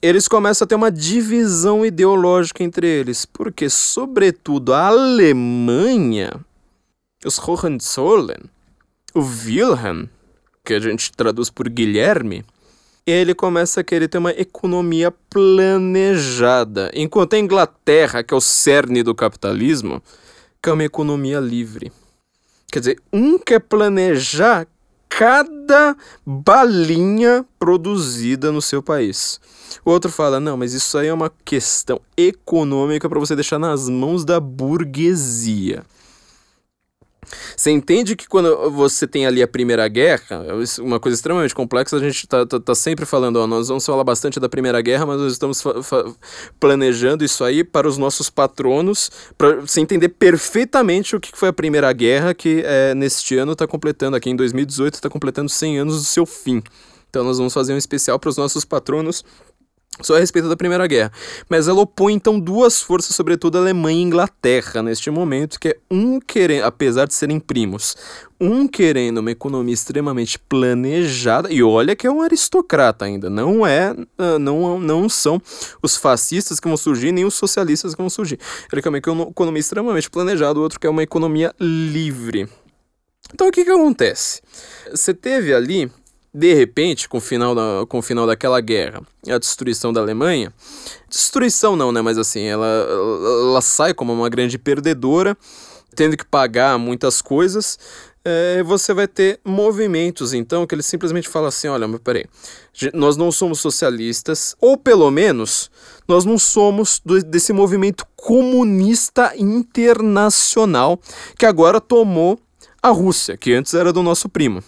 Eles começam a ter uma divisão ideológica entre eles. Porque, sobretudo, a Alemanha, os Hohenzollern, o Wilhelm, que a gente traduz por Guilherme, ele começa a querer ter uma economia planejada, enquanto a Inglaterra, que é o cerne do capitalismo, quer uma economia livre. Quer dizer, um quer planejar cada balinha produzida no seu país. O outro fala: não, mas isso aí é uma questão econômica para você deixar nas mãos da burguesia. Você entende que quando você tem ali a Primeira Guerra, é uma coisa extremamente complexa, a gente tá, tá, tá sempre falando, ó, nós vamos falar bastante da Primeira Guerra, mas nós estamos planejando isso aí para os nossos patronos, para você entender perfeitamente o que foi a Primeira Guerra, que é, neste ano está completando, aqui em 2018, está completando 100 anos do seu fim. Então nós vamos fazer um especial para os nossos patronos só a respeito da Primeira Guerra. Mas ela opõe então duas forças, sobretudo a Alemanha e Inglaterra, neste momento, que é um querendo, apesar de serem primos, um querendo uma economia extremamente planejada, e olha que é um aristocrata ainda, não é, ah, não, não são os fascistas que vão surgir, nem os socialistas que vão surgir. Ele quer uma economia extremamente planejada, o outro quer uma economia livre. Então o que que acontece? Você teve ali de repente, com o final, da, com o final daquela guerra, a destruição da Alemanha, destruição não, né, mas assim, ela, ela sai como uma grande perdedora, tendo que pagar muitas coisas, é, você vai ter movimentos, então, que ele simplesmente fala assim, olha, mas peraí, nós não somos socialistas, ou pelo menos, nós não somos do, desse movimento comunista internacional que agora tomou a Rússia, que antes era do nosso primo.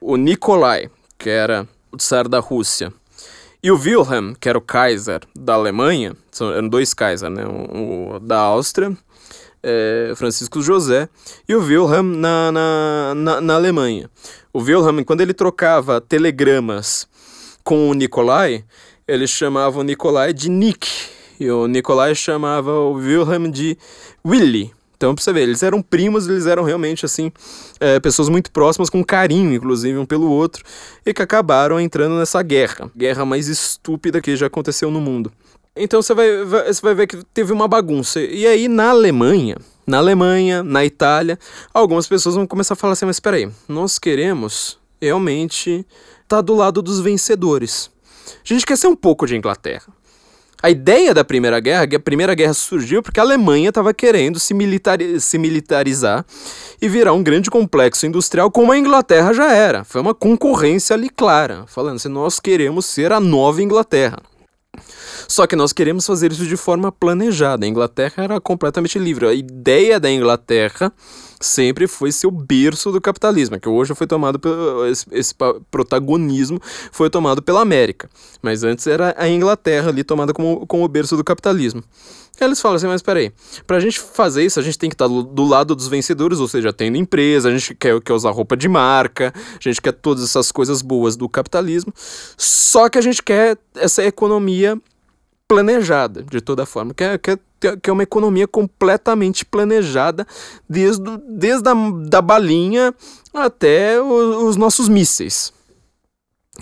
O Nikolai, que era o czar da Rússia, e o Wilhelm, que era o Kaiser da Alemanha, são, eram dois Kaiser, né? O, o da Áustria, é, Francisco José, e o Wilhelm na, na, na, na, Alemanha. O Wilhelm, quando ele trocava telegramas com o Nikolai, ele chamava o Nikolai de Nick, e o Nikolai chamava o Wilhelm de Willy. Então, pra você ver, eles eram primos, eles eram realmente, assim, é, pessoas muito próximas, com carinho, inclusive, um pelo outro, e que acabaram entrando nessa guerra. Guerra mais estúpida que já aconteceu no mundo. Então você vai, vai, você vai ver que teve uma bagunça. E aí, na Alemanha, na Alemanha, na Itália, algumas pessoas vão começar a falar assim, mas espera aí, nós queremos realmente estar tá do lado dos vencedores. A gente quer ser um pouco de Inglaterra. A ideia da Primeira Guerra, a Primeira Guerra surgiu porque a Alemanha estava querendo se, militari se militarizar e virar um grande complexo industrial como a Inglaterra já era. Foi uma concorrência ali clara, falando assim, nós queremos ser a nova Inglaterra. Só que nós queremos fazer isso de forma planejada. A Inglaterra era completamente livre. A ideia da Inglaterra sempre foi ser o berço do capitalismo, que hoje foi tomado pelo esse, esse, protagonismo foi tomado pela América, mas antes era a Inglaterra ali tomada como, como o berço do capitalismo. Aí eles falam assim, mas peraí, pra gente fazer isso, a gente tem que estar do, do, lado dos vencedores, ou seja, tendo empresa, a gente quer, quer usar roupa de marca, a gente quer todas essas coisas boas do capitalismo, só que a gente quer essa economia planejada, de toda forma, quer, quer que é uma economia completamente planejada, desde, desde a da balinha até o, os nossos mísseis.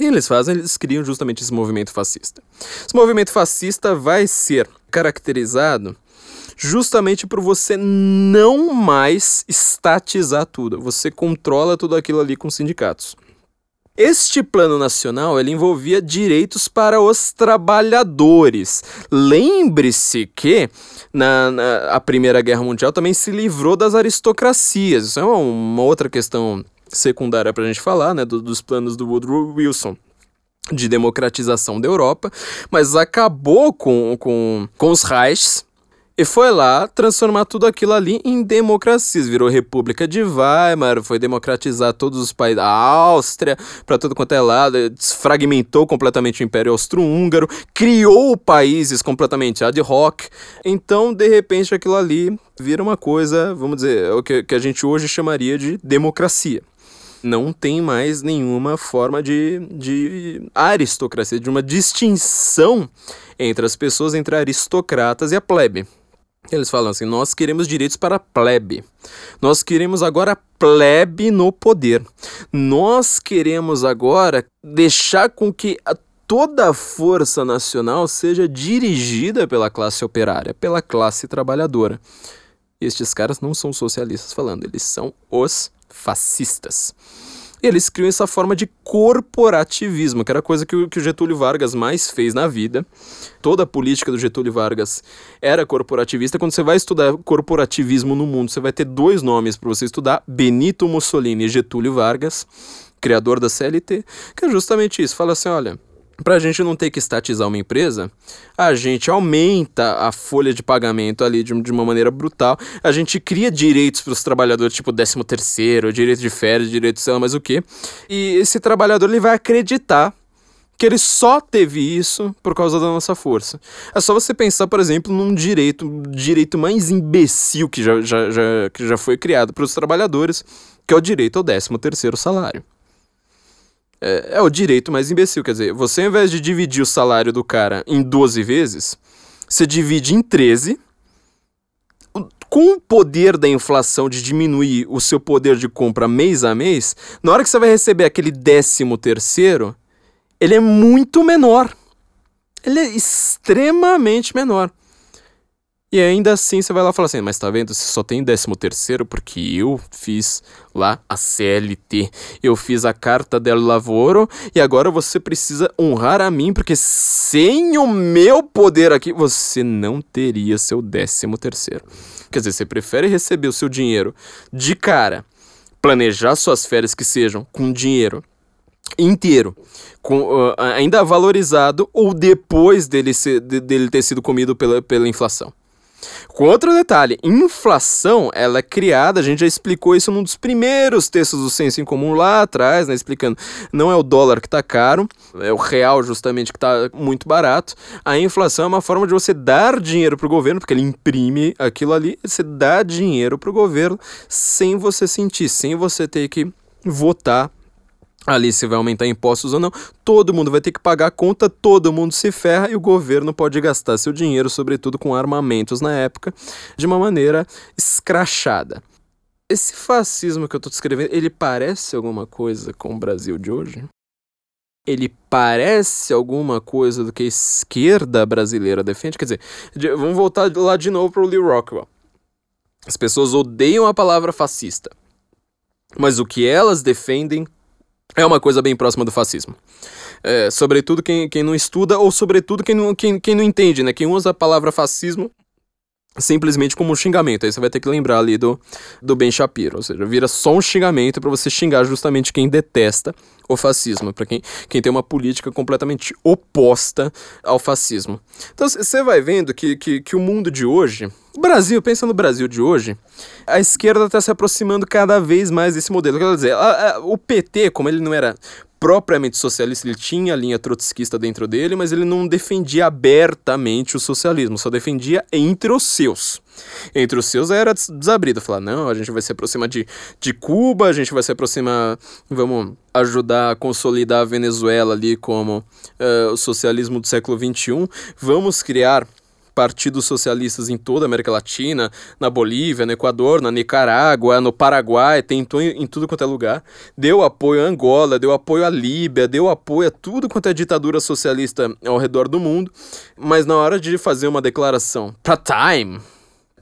E eles fazem, eles criam justamente esse movimento fascista. Esse movimento fascista vai ser caracterizado justamente por você não mais estatizar tudo. Você controla tudo aquilo ali com sindicatos. Este plano nacional ele envolvia direitos para os trabalhadores. Lembre-se que na, na, a Primeira Guerra Mundial também se livrou das aristocracias. Isso é uma, uma outra questão secundária para a gente falar, né, do, dos planos do Woodrow Wilson. de democratização da Europa, mas acabou com, com, com os Reichs, e foi lá transformar tudo aquilo ali em democracias. Virou República de Weimar, foi democratizar todos os países, a Áustria, para tudo quanto é lado, desfragmentou completamente o Império Austro-Húngaro, criou países completamente ad hoc. Então, de repente, aquilo ali vira uma coisa, vamos dizer, o que, que a gente hoje chamaria de democracia não tem mais nenhuma forma de, de aristocracia, de uma distinção entre as pessoas, entre aristocratas e a plebe. Eles falam assim: nós queremos direitos para a plebe. Nós queremos agora plebe no poder. Nós queremos agora deixar com que a toda a força nacional seja dirigida pela classe operária, pela classe trabalhadora. Estes caras não são socialistas falando, eles são os fascistas eles criam essa forma de corporativismo, que era a coisa que o, que o Getúlio Vargas mais fez na vida. Toda a política do Getúlio Vargas era corporativista. Quando você vai estudar corporativismo no mundo, você vai ter dois nomes para você estudar: Benito Mussolini e Getúlio Vargas, criador da CLT, que é justamente isso. Fala assim: olha, para a gente não ter que estatizar uma empresa, a gente aumenta a folha de pagamento ali de, de uma maneira brutal. A gente cria direitos para os trabalhadores, tipo 13 terceiro, direito de férias, direito de sei lá mais o quê. E esse trabalhador ele vai acreditar que ele só teve isso por causa da nossa força. É só você pensar, por exemplo, num direito, direito mais imbecil que já, já, já, que já foi criado para os trabalhadores, que é o direito ao 13 terceiro salário é, é o direito mais imbecil. Quer dizer, você ao invés de dividir o salário do cara em 12 vezes, você divide em 13. Com o poder da inflação de diminuir o seu poder de compra mês a mês, na hora que você vai receber aquele décimo terceiro, ele é muito menor. Ele é extremamente menor. E ainda assim você vai lá e fala assim, mas tá vendo, você só tem 13 terceiro porque eu fiz lá a CLT, eu fiz a carta del lavoro e agora você precisa honrar a mim porque sem o meu poder aqui você não teria seu 13 terceiro. Quer dizer, você prefere receber o seu dinheiro de cara, planejar suas férias que sejam com dinheiro inteiro, com, uh, ainda valorizado ou depois dele, ser, de, dele ter sido comido pela, pela inflação. Com outro detalhe, inflação, ela é criada, a gente já explicou isso num dos primeiros textos do Senso em Comum lá atrás, né, explicando, não é o dólar que está caro, é o real justamente que está muito barato. A inflação é uma forma de você dar dinheiro para o governo, porque ele imprime aquilo ali, você dá dinheiro para o governo sem você sentir, sem você ter que votar ali se vai aumentar impostos ou não, todo mundo vai ter que pagar a conta, todo mundo se ferra e o governo pode gastar seu dinheiro, sobretudo com armamentos na época, de uma maneira escrachada. Esse fascismo que eu estou descrevendo, ele parece alguma coisa com o Brasil de hoje? Ele parece alguma coisa do que a esquerda brasileira defende? Quer dizer, vamos voltar lá de novo para o Lee Rockwell. As pessoas odeiam a palavra fascista. Mas o que elas defendem é uma coisa bem próxima do fascismo. É, sobretudo quem, quem não estuda, ou sobretudo quem não, quem, quem não entende, né? Quem usa a palavra fascismo simplesmente como um xingamento. Aí você vai ter que lembrar ali do, do Ben Shapiro, ou seja, vira só um xingamento para você xingar justamente quem detesta o fascismo, para quem, quem tem uma política completamente oposta ao fascismo. Então você vai vendo que, que, que o mundo de hoje, Brasil, pensa no Brasil de hoje, a esquerda está se aproximando cada vez mais desse modelo. Quer dizer, a, a, o PT, como ele não era propriamente socialista, ele tinha a linha trotskista dentro dele, mas ele não defendia abertamente o socialismo, só defendia entre os seus. Entre os seus era desabrido, falar, não, a gente vai se aproximar de, de Cuba, a gente vai se aproximar, vamos ajudar a consolidar a Venezuela ali como uh, o socialismo do século XXI, vamos criar partidos socialistas em toda a América Latina, na Bolívia, no Equador, na Nicarágua, no Paraguai, tentou em, em tudo quanto é lugar. Deu apoio a Angola, deu apoio à Líbia, deu apoio a tudo quanto é ditadura socialista ao redor do mundo. Mas na hora de fazer uma declaração para Time,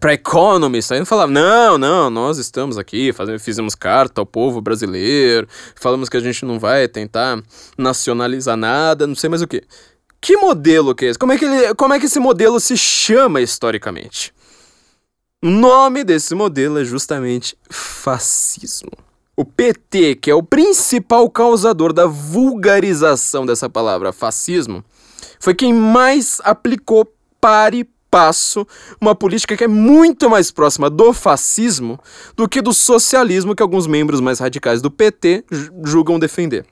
para Economist, aí não falava, não, não, nós estamos aqui, fazemos, fizemos carta ao povo brasileiro, falamos que a gente não vai tentar nacionalizar nada, não sei mais o que. Que modelo que é esse? Como é que, ele, como é que esse modelo se chama historicamente? O nome desse modelo é justamente fascismo. O PT, que é o principal causador da vulgarização dessa palavra fascismo, foi quem mais aplicou pare passo uma política que é muito mais próxima do fascismo do que do socialismo que alguns membros mais radicais do PT julgam defender.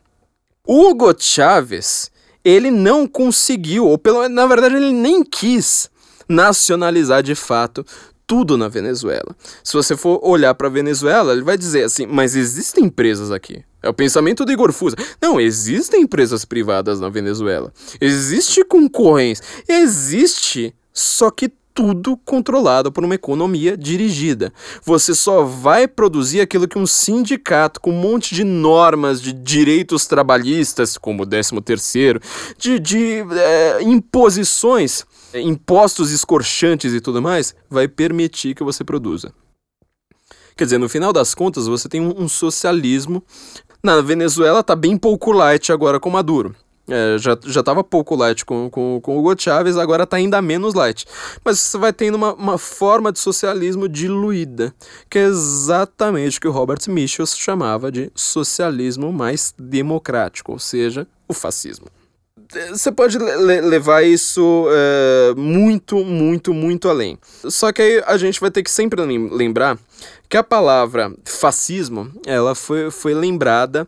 Hugo Chávez, ele não conseguiu, ou pelo na verdade ele nem quis nacionalizar de fato tudo na Venezuela. Se você for olhar para a Venezuela, ele vai dizer assim: mas existem empresas aqui. É o pensamento do Igor Fusa. Não, existem empresas privadas na Venezuela. Existe concorrência. Existe, só que tudo controlado por uma economia dirigida. Você só vai produzir aquilo que um sindicato com um monte de normas de direitos trabalhistas, como o 13 terceiro, de, de é, imposições impostos escorchantes e tudo mais, vai permitir que você produza. Quer dizer, no final das contas, você tem um, socialismo. Na Venezuela tá bem pouco light agora com Maduro. É, já, já tava pouco light com, com, com o Hugo Chávez, agora tá ainda menos light. Mas você vai tendo uma, uma forma de socialismo diluída, que é exatamente o que o Robert Michels chamava de socialismo mais democrático, ou seja, o fascismo você pode le levar isso é, muito, muito, muito além. Só que aí a gente vai ter que sempre lembrar que a palavra fascismo ela foi, foi lembrada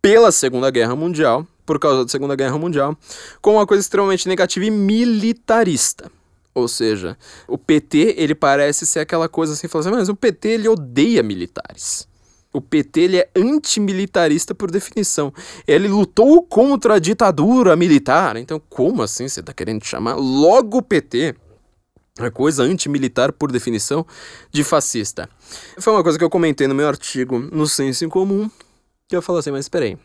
pela Segunda Guerra Mundial, por causa da Segunda Guerra Mundial, como uma coisa extremamente negativa e militarista. Ou seja, o PT ele parece ser aquela coisa assim, assim mas o PT ele odeia militares. O PT ele é antimilitarista por definição. Ele lutou contra a ditadura militar. Então, como assim você está querendo chamar logo o PT, a coisa antimilitar por definição, de fascista? Foi uma coisa que eu comentei no meu artigo no Senso em Comum, que eu falo assim, mas espera aí.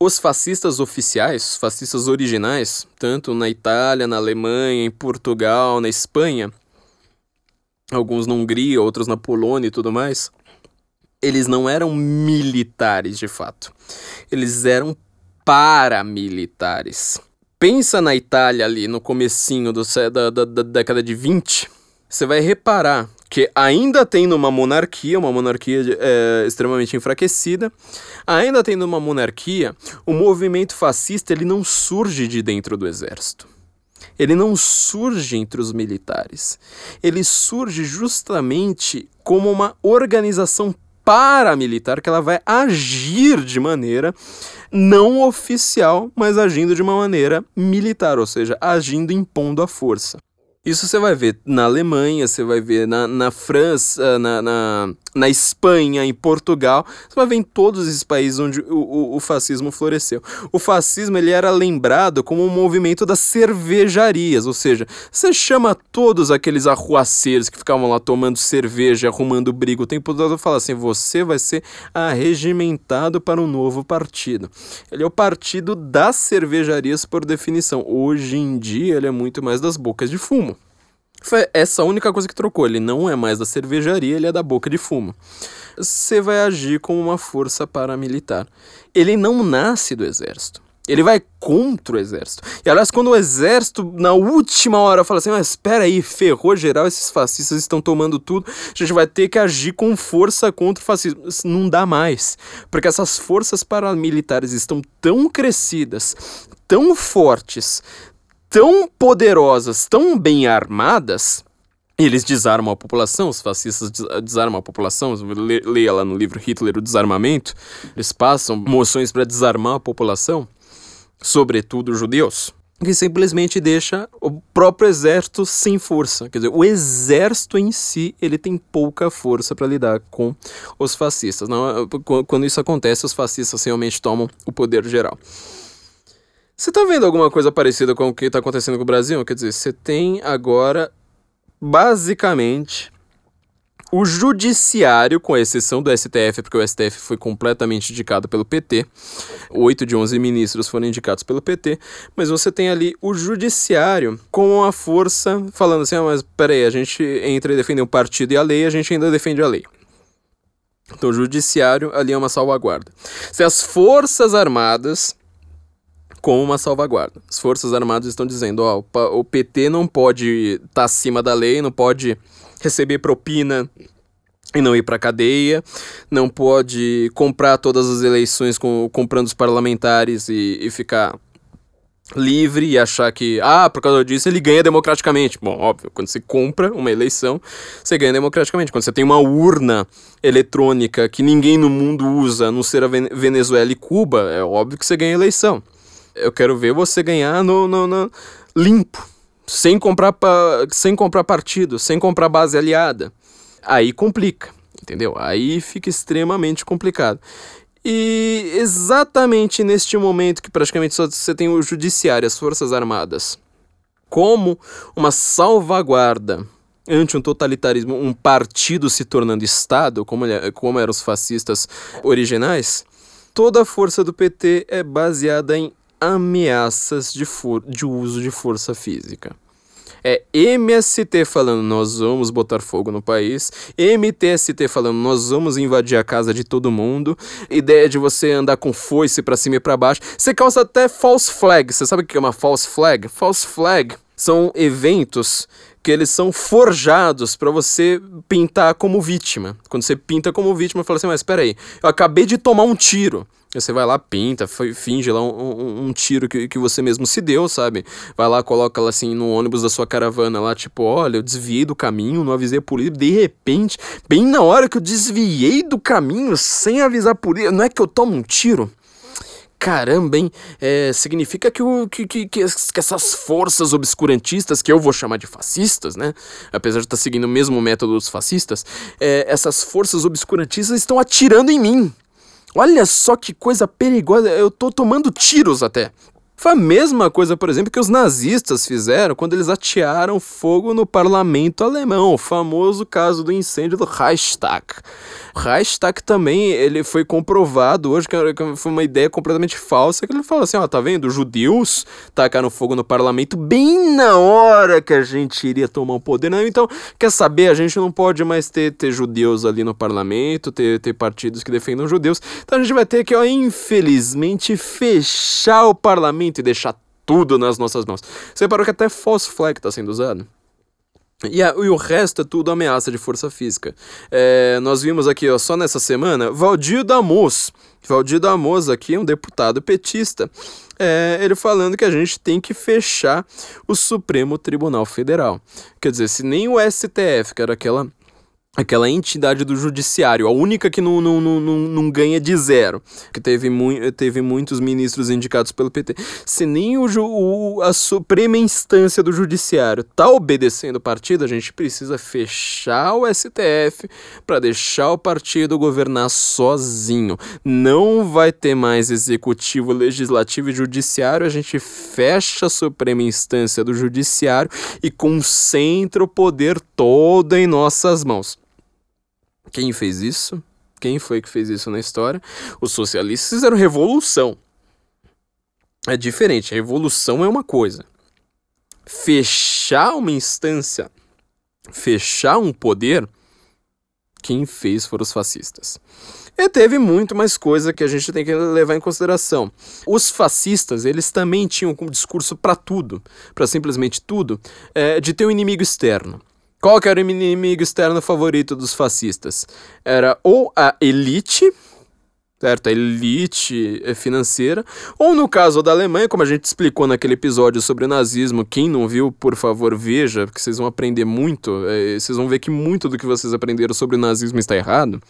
Os fascistas oficiais, fascistas originais, tanto na Itália, na Alemanha, em Portugal, na Espanha, alguns na Hungria, outros na Polônia e tudo mais, eles não eram militares de fato. Eles eram paramilitares. Pensa na Itália ali no comecinho do, da, da, da década de 20, você vai reparar que ainda tendo uma monarquia, uma monarquia é, extremamente enfraquecida, ainda tendo uma monarquia, o movimento fascista ele não surge de dentro do exército. Ele não surge entre os militares. Ele surge justamente como uma organização paramilitar que ela vai agir de maneira não oficial, mas agindo de uma maneira militar, ou seja, agindo impondo a força. Isso você vai ver na Alemanha, você vai ver na, na França, na, na, na Espanha, em Portugal, você vai ver em todos esses países onde o, o, o, fascismo floresceu. O fascismo ele era lembrado como um movimento das cervejarias, ou seja, você chama todos aqueles arruaceiros que ficavam lá tomando cerveja, arrumando briga o tempo todo e fala assim: você vai ser arregimentado para um novo partido. Ele é o partido das cervejarias por definição. Hoje em dia ele é muito mais das bocas de fumo. Foi essa a única coisa que trocou. Ele não é mais da cervejaria, ele é da boca de fumo. Você vai agir como uma força paramilitar. Ele não nasce do exército. Ele vai contra o exército. E aliás, quando o exército, na última hora, fala assim: Mas espera aí, ferrou geral, esses fascistas estão tomando tudo, a gente vai ter que agir com força contra o fascismo. Não dá mais. Porque essas forças paramilitares estão tão crescidas, tão fortes, tão poderosas, tão bem armadas, eles desarmam a população, os fascistas desarmam a população. Leia lá no livro Hitler o Desarmamento. Eles passam moções para desarmar a população, sobretudo os judeus, que simplesmente deixa o próprio exército sem força. Quer dizer, o exército em si ele tem pouca força para lidar com os fascistas. Não, quando isso acontece, os fascistas realmente tomam o poder geral. Você tá vendo alguma coisa parecida com o que tá acontecendo com o Brasil? Quer dizer, você tem agora, basicamente, o judiciário, com exceção do STF, porque o STF foi completamente indicado pelo PT, oito de onze ministros foram indicados pelo PT, mas você tem ali o judiciário com a força falando assim: ah, mas peraí, a gente entra e defende um partido e a lei, a gente ainda defende a lei. Então, o judiciário ali é uma salvaguarda. Se as Forças Armadas como uma salvaguarda. As Forças Armadas estão dizendo, ó, o PT não pode estar tá acima da lei, não pode receber propina e não ir para cadeia, não pode comprar todas as eleições com, comprando os parlamentares e, e ficar livre e achar que, ah, por causa disso ele ganha democraticamente. Bom, óbvio, quando você compra uma eleição, você ganha democraticamente. Quando você tem uma urna eletrônica que ninguém no mundo usa, a não ser a Venezuela e Cuba, é óbvio que você ganha eleição. Eu quero ver você ganhar no, no, no limpo, sem comprar, sem comprar partido, sem comprar base aliada. Aí complica, entendeu? Aí fica extremamente complicado. E exatamente neste momento que praticamente só você tem o judiciário, as forças armadas, como uma salvaguarda ante um totalitarismo, um partido se tornando Estado, como, como eram os fascistas originais, toda a força do PT é baseada em ameaças de, de uso de força física. É MST falando, nós vamos botar fogo no país. MTST falando, nós vamos invadir a casa de todo mundo. Ideia de você andar com foice para cima e para baixo. Você causa até false flag. Você sabe o que é uma false flag? False flag são eventos que eles são forjados para você pintar como vítima. Quando você pinta como vítima, fala assim, mas espera aí, eu acabei de tomar um tiro. Você vai lá, pinta, finge lá um, um, um, tiro que, que você mesmo se deu, sabe? Vai lá, coloca ela assim no ônibus da sua caravana lá, tipo, olha, eu desviei do caminho, não avisei a polícia. De repente, bem na hora que eu desviei do caminho, sem avisar a polícia, não é que eu tomo um tiro? caramba, hein? É, significa que, o, que, que, que, essas forças obscurantistas, que eu vou chamar de fascistas, né? Apesar de estar seguindo o mesmo método dos fascistas, é, essas forças obscurantistas estão atirando em mim. Olha só que coisa perigosa, eu tô tomando tiros até. Foi a mesma coisa, por exemplo, que os nazistas fizeram quando eles atearam fogo no parlamento alemão, o famoso caso do incêndio do Reichstag. O Reichstag também, ele foi comprovado hoje que foi uma ideia completamente falsa, que ele falou assim, ó, tá vendo, judeus tacaram fogo no parlamento bem na hora que a gente iria tomar o poder, não, então, quer saber, a gente não pode mais ter, ter judeus ali no parlamento, ter, ter partidos que defendam judeus, então a gente vai ter que, ó, infelizmente, fechar o parlamento e deixar tudo nas nossas mãos. Você reparou que até false flag está sendo usado? E, a, e, o resto é tudo ameaça de força física. É, nós vimos aqui, ó, só nessa semana, Valdir Damos. Valdir Damos aqui é um deputado petista. É, ele falando que a gente tem que fechar o Supremo Tribunal Federal. Quer dizer, se nem o STF, que era aquela aquela entidade do judiciário, a única que não, não, não, não, ganha de zero, que teve, mu teve muitos ministros indicados pelo PT. Se nem o, o, a suprema instância do judiciário tá obedecendo o partido, a gente precisa fechar o STF para deixar o partido governar sozinho. Não vai ter mais executivo, legislativo e judiciário, a gente fecha a suprema instância do judiciário e concentra o poder todo em nossas mãos. Quem fez isso? Quem foi que fez isso na história? Os socialistas fizeram revolução. É diferente, revolução é uma coisa. Fechar uma instância, fechar um poder, quem fez foram os fascistas. E teve muito mais coisa que a gente tem que levar em consideração. Os fascistas, eles também tinham um discurso para tudo, para simplesmente tudo, é, de ter um inimigo externo. Qual era o inimigo externo favorito dos fascistas? Era ou a elite, certo? A elite financeira, ou no caso da Alemanha, como a gente explicou naquele episódio sobre o nazismo, quem não viu, por favor, veja, porque vocês vão aprender muito, é, vocês vão ver que muito do que vocês aprenderam sobre o nazismo está errado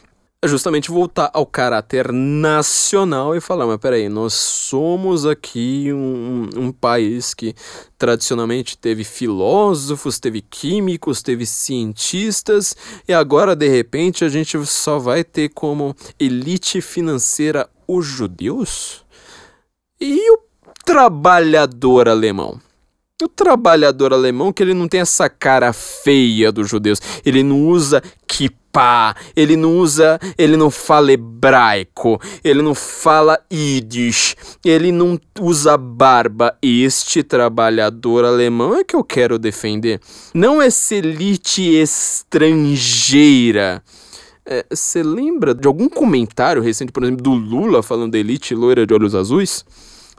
justamente voltar ao caráter nacional e falar, mas peraí, nós somos aqui um, um, país que tradicionalmente teve filósofos, teve químicos, teve cientistas, e agora de repente a gente só vai ter como elite financeira os judeus? E o trabalhador alemão? O trabalhador alemão que ele não tem essa cara feia dos judeus, ele não usa kippah, ele não usa, ele não fala hebraico, ele não fala yiddish, ele não usa barba. Este trabalhador alemão é que eu quero defender. Não essa elite estrangeira. Você é, lembra de algum comentário recente, por exemplo, do Lula falando da elite loira de olhos azuis?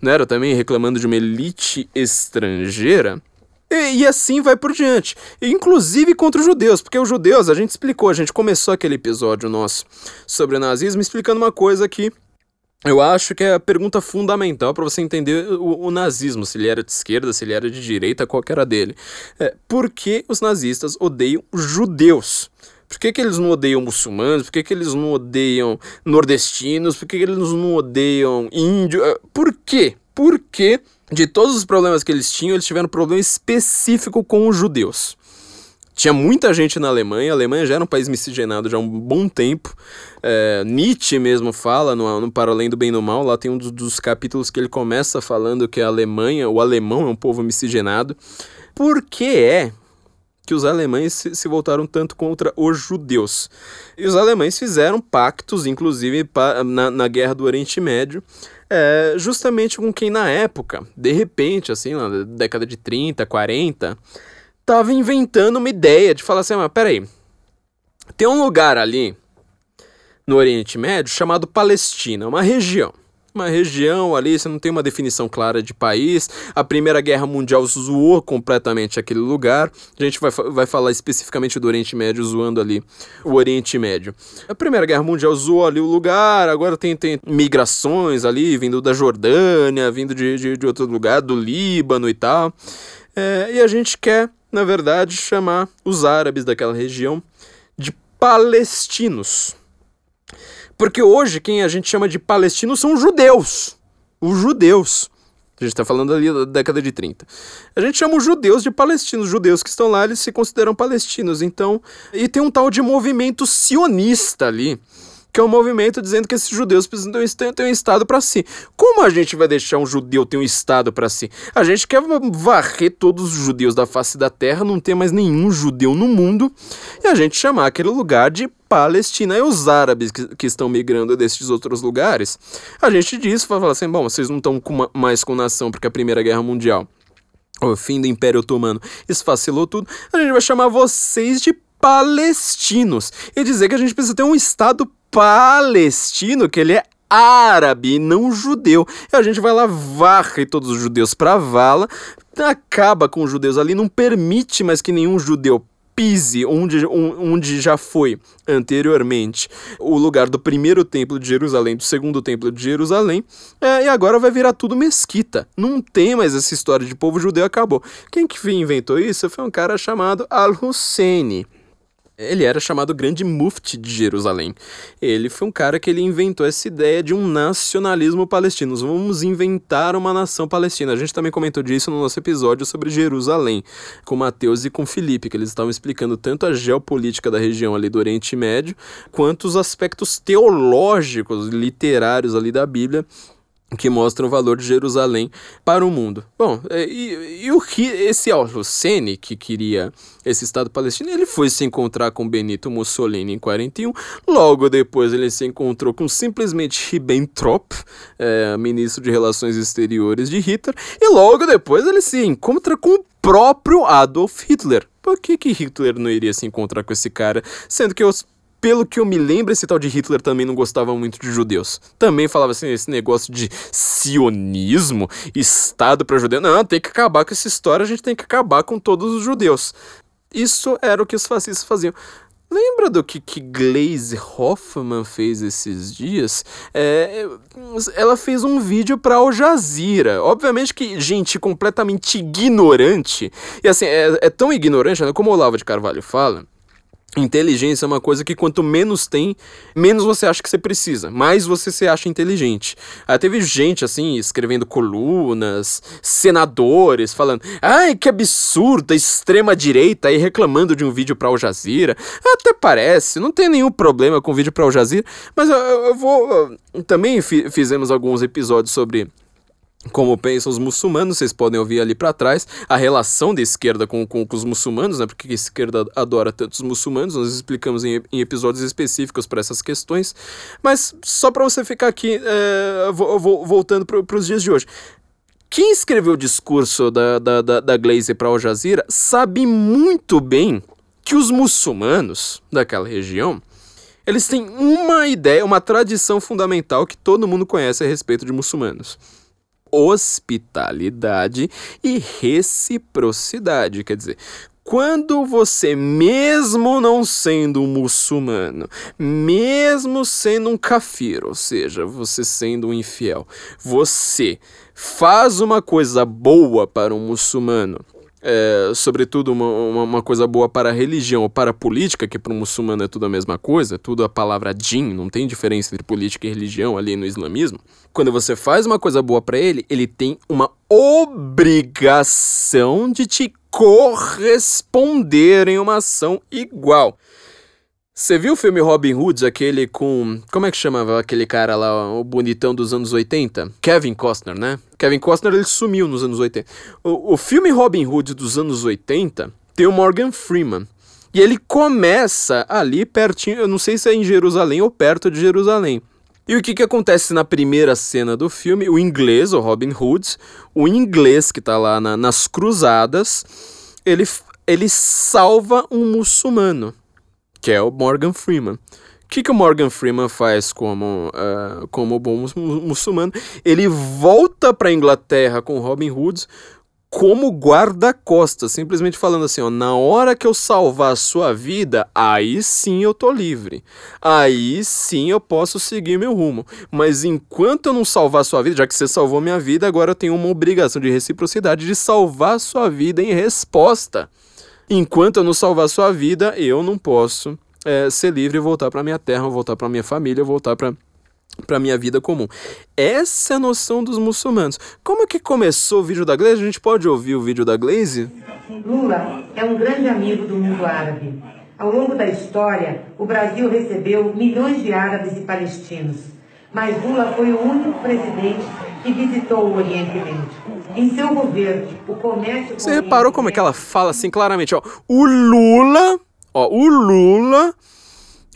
Não era também reclamando de uma elite estrangeira? E, e, assim vai por diante. Inclusive contra os judeus, porque os judeus, a gente explicou, a gente começou aquele episódio nosso sobre o nazismo explicando uma coisa que eu acho que é a pergunta fundamental para você entender o, o, nazismo, se ele era de esquerda, se ele era de direita, qual era dele. É, por que os nazistas odeiam judeus? Por que, que eles não odeiam muçulmanos? Por que, que eles não odeiam nordestinos? Por que, que eles não odeiam índios? É, por quê? Por quê? de todos os problemas que eles tinham, eles tiveram um problema específico com os judeus. Tinha muita gente na Alemanha, a Alemanha já era um país miscigenado já há um bom tempo. É, Nietzsche mesmo fala no, no Para Além do Bem e do Mal, lá tem um dos, dos capítulos que ele começa falando que a Alemanha, o alemão é um povo miscigenado. Por que é que os alemães se, voltaram tanto contra os judeus. E os alemães fizeram pactos, inclusive na, na Guerra do Oriente Médio, é, justamente com quem na época, de repente, assim, na década de 30, 40, tava inventando uma ideia de falar assim, mas peraí, tem um lugar ali no Oriente Médio chamado Palestina, uma região uma região ali, você não tem uma definição clara de país. A Primeira Guerra Mundial zoou completamente aquele lugar. A gente vai, vai falar especificamente do Oriente Médio, zoando ali o Oriente Médio. A Primeira Guerra Mundial zoou ali o lugar, agora tem, tem migrações ali, vindo da Jordânia, vindo de, de, de outro lugar, do Líbano e tal. É, e a gente quer, na verdade, chamar os árabes daquela região de palestinos. Porque hoje quem a gente chama de palestinos são os judeus. Os judeus. A gente está falando ali da década de 30. A gente chama os judeus de palestinos. Os judeus que estão lá, eles se consideram palestinos. Então, e tem um tal de movimento sionista ali que é um movimento dizendo que esses judeus precisam ter um Estado para si. Como a gente vai deixar um judeu ter um Estado para si? A gente quer varrer todos os judeus da face da terra, não ter mais nenhum judeu no mundo, e a gente chamar aquele lugar de Palestina e os árabes que, que estão migrando desses outros lugares. A gente diz, vai falar assim, bom, vocês não estão mais com nação porque a Primeira Guerra Mundial o fim do Império Otomano esfacelou tudo, a gente vai chamar vocês de palestinos e dizer que a gente precisa ter um Estado palestino, que ele é árabe, não judeu. E a gente vai lá, varre todos os judeus para vala, acaba com os judeus ali, não permite mais que nenhum judeu pise onde, onde já foi anteriormente o lugar do primeiro templo de Jerusalém, do segundo templo de Jerusalém, é, e agora vai virar tudo mesquita. Não tem mais essa história de povo judeu, acabou. Quem que inventou isso foi um cara chamado Al-Husseini. Ele era chamado Grande Mufti de Jerusalém. Ele foi um cara que ele inventou essa ideia de um nacionalismo palestino. Vamos inventar uma nação palestina. A gente também comentou disso no nosso episódio sobre Jerusalém, com Mateus e com Felipe, que eles estavam explicando tanto a geopolítica da região ali do Oriente Médio, quanto os aspectos teológicos, literários ali da Bíblia que mostra o valor de Jerusalém para o mundo. Bom, é, e, e o esse Al-Hussein, que queria esse Estado palestino, ele foi se encontrar com Benito Mussolini em 41, logo depois ele se encontrou com simplesmente Ribbentrop, é, ministro de Relações Exteriores de Hitler, e logo depois ele se encontra com o próprio Adolf Hitler. Por que, que Hitler não iria se encontrar com esse cara, sendo que os pelo que eu me lembro, esse tal de Hitler também não gostava muito de judeus. Também falava assim, esse negócio de sionismo, Estado para judeu. Não, tem que acabar com essa história, a gente tem que acabar com todos os judeus. Isso era o que os fascistas faziam. Lembra do que, que Glaze Hoffman fez esses dias? É, ela fez um vídeo para Al Jazeera. Obviamente que gente completamente ignorante. E assim, é, é tão ignorante, né, como o Olavo de Carvalho fala, Inteligência é uma coisa que quanto menos tem, menos você acha que você precisa, mais você se acha inteligente. Aí teve gente assim, escrevendo colunas, senadores falando, ai que absurdo, a extrema direita aí reclamando de um vídeo pra Al Jazeera. Até parece, não tem nenhum problema com vídeo pra Al Jazeera, mas eu, eu vou... Também fizemos alguns episódios sobre como pensam os muçulmanos, vocês podem ouvir ali para trás a relação da esquerda com, com, com, os muçulmanos, né? Porque a esquerda adora tantos muçulmanos, nós explicamos em, em episódios específicos para essas questões. Mas só para você ficar aqui, é, vou, vou, voltando para os dias de hoje. Quem escreveu o discurso da, da, da, da Glaze para Al Jazeera sabe muito bem que os muçulmanos daquela região eles têm uma ideia, uma tradição fundamental que todo mundo conhece a respeito de muçulmanos hospitalidade e reciprocidade. Quer dizer, quando você, mesmo não sendo um muçulmano, mesmo sendo um kafir, ou seja, você sendo um infiel, você faz uma coisa boa para um muçulmano, é, sobretudo uma, uma, uma, coisa boa para a religião ou para a política, que para um muçulmano é tudo a mesma coisa, tudo a palavra din, não tem diferença entre política e religião ali no islamismo. Quando você faz uma coisa boa para ele, ele tem uma obrigação de te corresponder em uma ação igual. Você viu o filme Robin Hood, aquele com. Como é que chamava aquele cara lá, o bonitão dos anos 80? Kevin Costner, né? Kevin Costner ele sumiu nos anos 80. O, o filme Robin Hood dos anos 80 tem o Morgan Freeman. E ele começa ali pertinho, eu não sei se é em Jerusalém ou perto de Jerusalém. E o que, que acontece na primeira cena do filme? O inglês, o Robin Hood, o inglês que tá lá na, nas cruzadas, ele, ele salva um muçulmano, que é o Morgan Freeman. O que, que o Morgan Freeman faz como, uh, como bom muçulmano? Ele volta para Inglaterra com Robin Hood como guarda-costas, simplesmente falando assim, ó, na hora que eu salvar a sua vida, aí sim eu tô livre. Aí sim eu posso seguir meu rumo. Mas enquanto eu não salvar a sua vida, já que você salvou minha vida, agora eu tenho uma obrigação de reciprocidade de salvar a sua vida em resposta. Enquanto eu não salvar sua vida, eu não posso é, ser livre e voltar para minha terra, voltar para minha família, voltar para para minha vida comum. Essa é a noção dos muçulmanos. Como é que começou o vídeo da Glaze? A gente pode ouvir o vídeo da Glaze? Lula é um grande amigo do mundo árabe. Ao longo da história, o Brasil recebeu milhões de árabes e palestinos. Mas Lula foi o único presidente que visitou o Oriente Médio. Em seu governo, o comércio. Você reparou como é que ela fala assim claramente? Ó, o Lula, ó, o Lula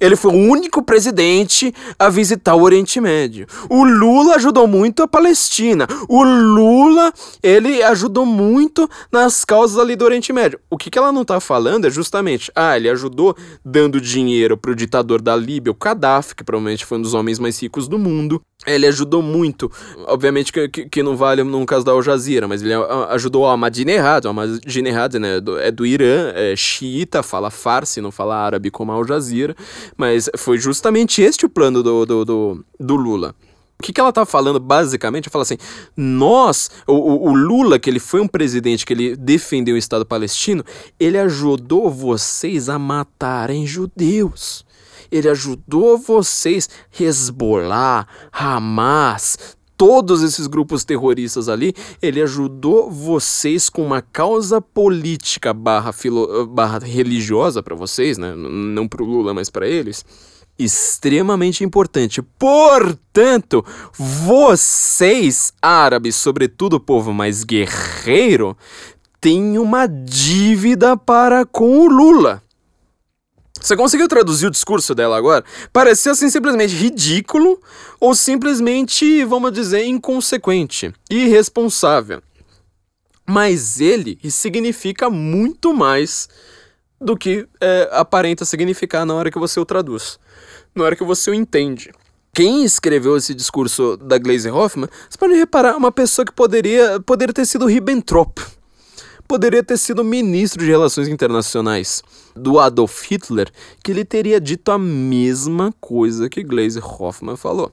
ele foi o único presidente a visitar o Oriente Médio. O Lula ajudou muito a Palestina. O Lula, ele ajudou muito nas causas ali do Oriente Médio. O que, que ela não está falando é justamente, ah, ele ajudou dando dinheiro para o ditador da Líbia, o Gaddafi, que provavelmente foi um dos homens mais ricos do mundo. Ele ajudou muito, obviamente que, que, que, não vale no caso da Al Jazeera, mas ele ajudou a Ahmadinejad, o Ahmadinejad né, é do Irã, é xiita, fala farsi, não fala árabe como a Al Jazeera, mas foi justamente este o plano do, do, do, do Lula. O que, que ela tá falando, basicamente? Ela fala assim: nós, o, o, Lula, que ele foi um presidente que ele defendeu o Estado palestino, ele ajudou vocês a matarem judeus ele ajudou vocês, Hezbollah, Hamas, todos esses grupos terroristas ali, ele ajudou vocês com uma causa política barra, filo, barra religiosa para vocês, né? Não pro Lula, mas para eles. Extremamente importante. Portanto, vocês, árabes, sobretudo o povo mais guerreiro, têm uma dívida para com o Lula. Você conseguiu traduzir o discurso dela agora? Parecia assim simplesmente ridículo ou simplesmente, vamos dizer, inconsequente, irresponsável. Mas ele significa muito mais do que é, aparenta significar na hora que você o traduz, na hora que você o entende. Quem escreveu esse discurso da Glaze Hoffman, você pode reparar, uma pessoa que poderia, poderia ter sido Ribbentrop poderia ter sido ministro de Relações Internacionais do Adolf Hitler, que ele teria dito a mesma coisa que Glaze Hoffman falou.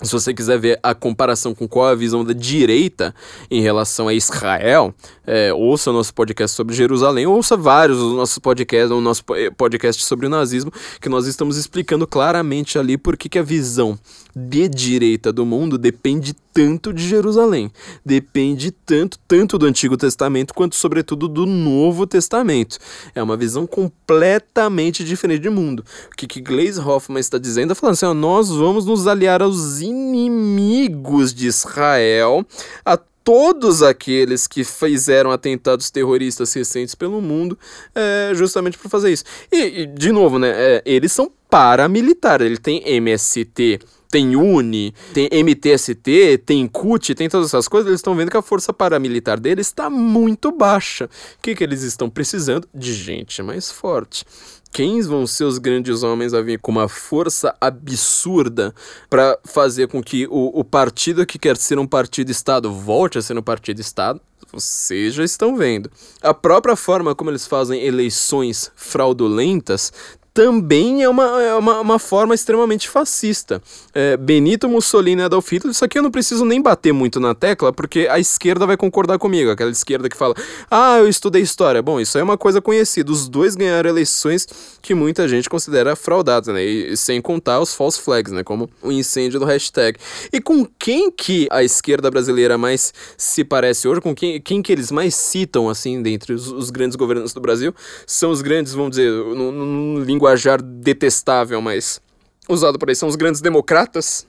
Se você quiser ver a comparação com qual é a visão da direita em relação a Israel, é, ouça nosso podcast sobre Jerusalém, ouça vários dos nossos podcasts, o nosso podcast sobre o nazismo, que nós estamos explicando claramente ali por que a visão de direita do mundo depende tanto de Jerusalém, depende tanto, tanto do Antigo Testamento quanto, sobretudo, do Novo Testamento. É uma visão completamente diferente de mundo. O que, que Glaze Hoffman está dizendo é falando assim: ó, nós vamos nos aliar aos inimigos de Israel, a todos aqueles que fizeram atentados terroristas recentes pelo mundo, é, justamente por fazer isso. E, e de novo, né, é, eles são paramilitares, ele tem MST tem UNI, tem MTST, tem CUT, tem todas essas coisas, eles estão vendo que a força paramilitar deles está muito baixa. O que, que eles estão precisando? De gente mais forte. Quem vão ser os grandes homens a vir com uma força absurda para fazer com que o, o partido que quer ser um partido-estado volte a ser um partido-estado? Vocês já estão vendo. A própria forma como eles fazem eleições fraudulentas também é uma, é uma, uma forma extremamente fascista. É, Benito Mussolini e Adolf Hitler, isso aqui eu não preciso nem bater muito na tecla, porque a esquerda vai concordar comigo, aquela esquerda que fala, ah, eu estudei história. Bom, isso é uma coisa conhecida, os dois ganharam eleições que muita gente considera fraudadas, né, e sem contar os false flags, né, como o incêndio do hashtag. E com quem que a esquerda brasileira mais se parece hoje, com quem, quem que eles mais citam, assim, dentre os, os grandes governantes do Brasil, são os grandes, vamos dizer, no, no linguajar detestável, mas usado por aí, são os grandes democratas?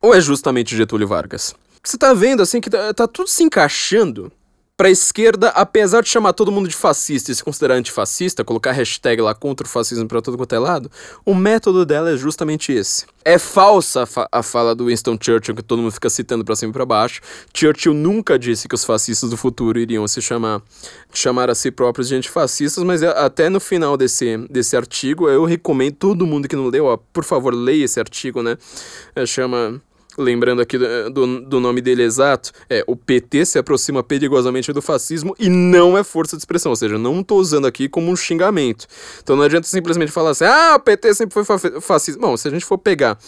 Ou é justamente Getúlio Vargas? Você tá vendo, assim, que tá, tá tudo se encaixando pra esquerda, apesar de chamar todo mundo de fascista e se considerar antifascista, colocar hashtag lá contra o fascismo pra todo quanto é lado, o método dela é justamente esse. É falsa a, fa a fala do Winston Churchill, que todo mundo fica citando pra cima e pra baixo. Churchill nunca disse que os fascistas do futuro iriam se chamar, chamar a si próprios de antifascistas, mas é, até no final desse, desse artigo, eu recomendo todo mundo que não leu, ó, por favor, leia esse artigo, né? É, chama lembrando aqui do, do, do, nome dele exato, é o PT se aproxima perigosamente do fascismo e não é força de expressão, ou seja, não estou usando aqui como um xingamento. Então não adianta simplesmente falar assim, ah, o PT sempre foi fascista. Bom, se a gente for pegar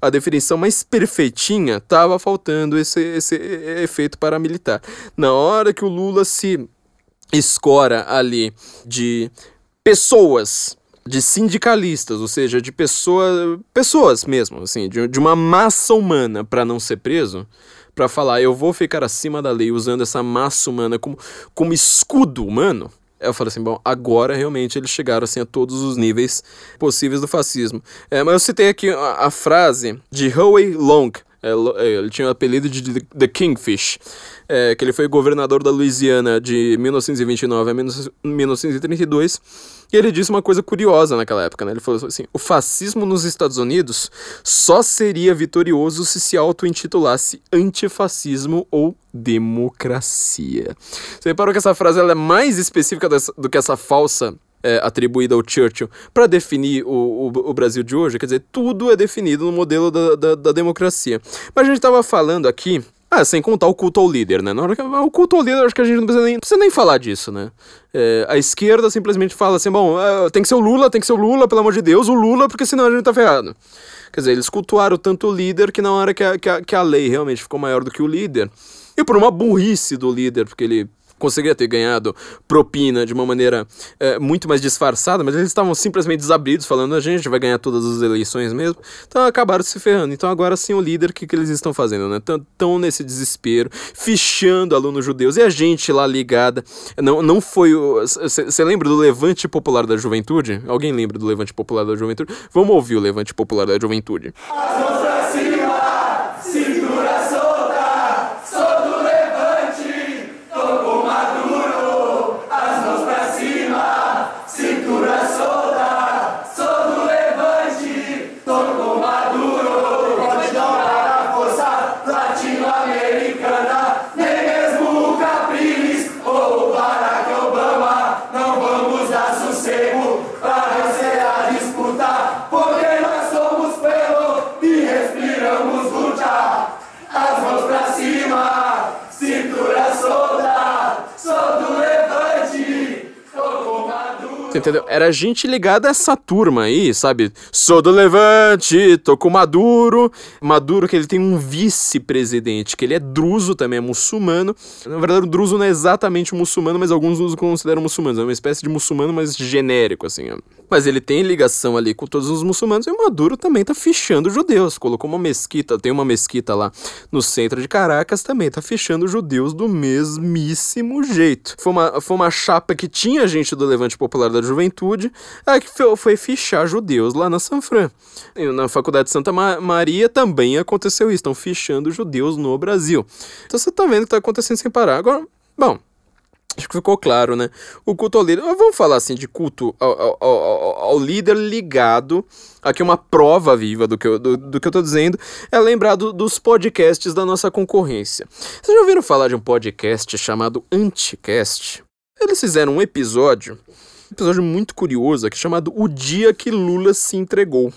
a definição mais perfeitinha, tava faltando esse, esse efeito paramilitar. Na hora que o Lula se escora ali de pessoas de sindicalistas, ou seja, de pessoa, pessoas mesmo, assim, de, de uma massa humana para não ser preso, para falar eu vou ficar acima da lei usando essa massa humana como, como escudo humano. Eu falei assim, bom, agora realmente eles chegaram assim a todos os níveis possíveis do fascismo. É, mas eu citei aqui a, a frase de Howie Long, é, é, ele tinha o apelido de The Kingfish, é, que ele foi governador da Louisiana de 1929 a 1932 e ele disse uma coisa curiosa naquela época, né? Ele falou assim: o fascismo nos Estados Unidos só seria vitorioso se se auto-intitulasse antifascismo ou democracia. Você reparou que essa frase ela é mais específica do que essa falsa é, atribuída ao Churchill para definir o, o, o, Brasil de hoje, quer dizer, tudo é definido no modelo da, da, da democracia. Mas a gente estava falando aqui ah, sem contar o culto ao líder, né? Na hora que, o culto ao líder, acho que a gente não precisa nem, precisa nem falar disso, né? É, a esquerda simplesmente fala assim: bom, é, tem que ser o Lula, tem que ser o Lula, pelo amor de Deus, o Lula, porque senão a gente tá ferrado. Quer dizer, eles cultuaram tanto o líder que na hora que a, que a, que a lei realmente ficou maior do que o líder, e por uma burrice do líder, porque ele conseguiria ter ganhado propina de uma maneira é, muito mais disfarçada, mas eles estavam simplesmente desabridos, falando a gente vai ganhar todas as eleições mesmo. Então acabaram se ferrando. Então agora sim o líder, o que, que eles estão fazendo, né? Estão nesse desespero, fichando alunos judeus. E a gente lá ligada. Não, não foi. Você lembra do Levante Popular da Juventude? Alguém lembra do Levante Popular da Juventude? Vamos ouvir o Levante Popular da Juventude. Entendeu? Era gente ligada a essa turma aí, sabe? Sou do Levante, tô com Maduro. Maduro, que ele tem um vice-presidente, que ele é druso também, é muçulmano. Na verdade, o druso não é exatamente muçulmano, mas alguns o consideram muçulmanos. É uma espécie de muçulmano, mas genérico, assim. Ó. Mas ele tem ligação ali com todos os muçulmanos e o Maduro também tá fichando judeus. Colocou uma mesquita, tem uma mesquita lá no centro de Caracas, também tá fichando judeus do mesmíssimo jeito. Foi uma, foi uma chapa que tinha gente do Levante Popular da Juventude, a que foi fichar judeus lá na Sanfran. Na Faculdade de Santa Maria também aconteceu isso, estão fichando judeus no Brasil. Então você tá vendo que tá acontecendo sem parar. Agora, bom, Acho que ficou claro, né? O culto ao líder. Vamos falar assim de culto ao, ao, ao, ao líder ligado. Aqui uma prova viva do que, eu, do, do que eu tô dizendo. É lembrar do, dos podcasts da nossa concorrência. Vocês já ouviram falar de um podcast chamado Anticast? Eles fizeram um episódio um episódio muito curioso aqui chamado O Dia que Lula se Entregou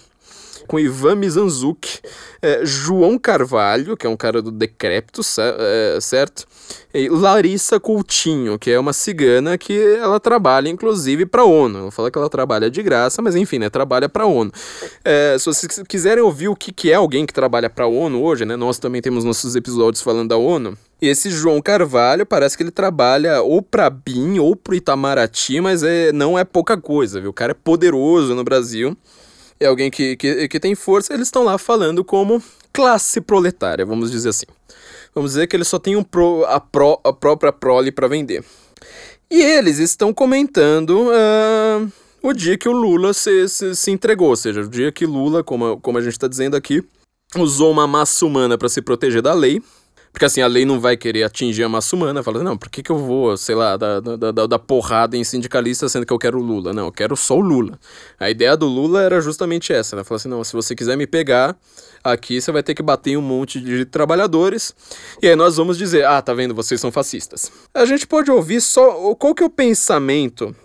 com Ivan Mizanzuki, é, João Carvalho, que é um cara do Decrépito, é, certo? E Larissa Coutinho, que é uma cigana que ela trabalha, inclusive, para a ONU. Ela fala que ela trabalha de graça, mas enfim, né? Trabalha para a ONU. É, se vocês quiserem ouvir o que, que é alguém que trabalha para a ONU hoje, né? Nós também temos nossos episódios falando da ONU. Esse João Carvalho parece que ele trabalha ou para BIM ou pro Itamaraty, mas é, não é pouca coisa, viu? O cara é poderoso no Brasil é alguém que, que, que tem força, eles estão lá falando como classe proletária, vamos dizer assim. Vamos dizer que eles só têm um pro, a, pro, a própria prole para vender. E eles estão comentando uh, o dia que o Lula se, se, se, entregou, ou seja, o dia que Lula, como, como a gente está dizendo aqui, usou uma massa humana para se proteger da lei porque assim, a lei não vai querer atingir a massa humana. Fala, não, por que, que eu vou, sei lá, dar, da da porrada em sindicalista sendo que eu quero o Lula? Não, eu quero só o Lula. A ideia do Lula era justamente essa, né? Falar assim, não, se você quiser me pegar, aqui você vai ter que bater em um monte de trabalhadores. E aí nós vamos dizer, ah, tá vendo, vocês são fascistas. A gente pode ouvir só qual que é o pensamento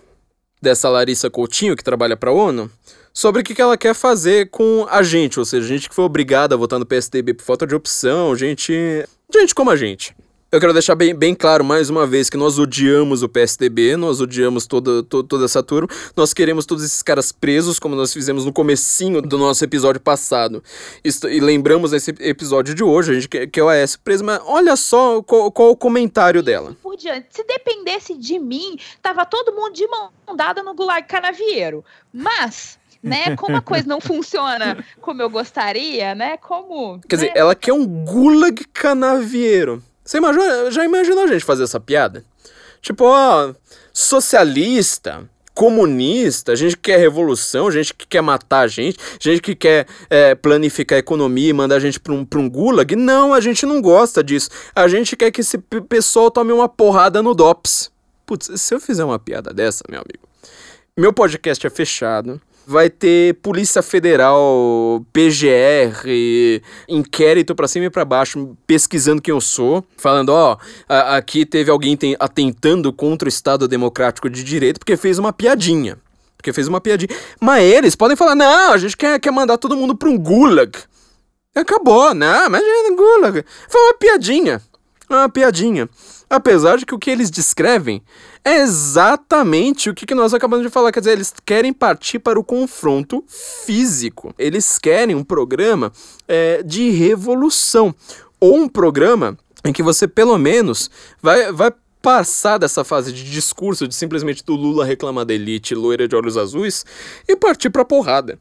dessa Larissa Coutinho, que trabalha para a ONU, sobre o que ela quer fazer com a gente, ou seja, gente que foi obrigada a votar no PSDB por falta de opção, gente gente como a gente. Eu quero deixar bem, bem claro mais uma vez que nós odiamos o PSDB, nós odiamos toda, toda, essa turma, nós queremos todos esses caras presos, como nós fizemos no comecinho do nosso episódio passado. e lembramos nesse episódio de hoje, a gente quer, quer o AS preso, mas olha só qual, qual o comentário dela. Por diante, se dependesse de mim, tava todo mundo de mão dada no Gulag Canavieiro. Mas né? Como a coisa não funciona como eu gostaria, né? Como. Quer né? dizer, ela quer um gulag canavieiro. Você imagina, já imaginou a gente fazer essa piada? Tipo, ó, socialista, comunista, gente que quer revolução, gente que quer matar a gente, gente que quer é, planificar a economia e mandar a gente pra um, pra um gulag. Não, a gente não gosta disso. A gente quer que esse pessoal tome uma porrada no DOPS. Putz, se eu fizer uma piada dessa, meu amigo, meu podcast é fechado vai ter Polícia Federal, PGR, inquérito para cima e para baixo, pesquisando quem eu sou, falando, ó, aqui teve alguém atentando contra o Estado Democrático de Direito porque fez uma piadinha. Porque fez uma piadinha. Mas eles podem falar, não, a gente quer, quer mandar todo mundo para um gulag. Acabou, não, imagina, gulag. Foi uma piadinha. Uma piadinha. Apesar de que o que eles descrevem é exatamente o que, nós acabamos de falar. Quer dizer, eles querem partir para o confronto físico. Eles querem um programa é, de revolução. Ou um programa em que você, pelo menos, vai, vai passar dessa fase de discurso de simplesmente do Lula reclamar da elite loira de olhos azuis e partir para porrada.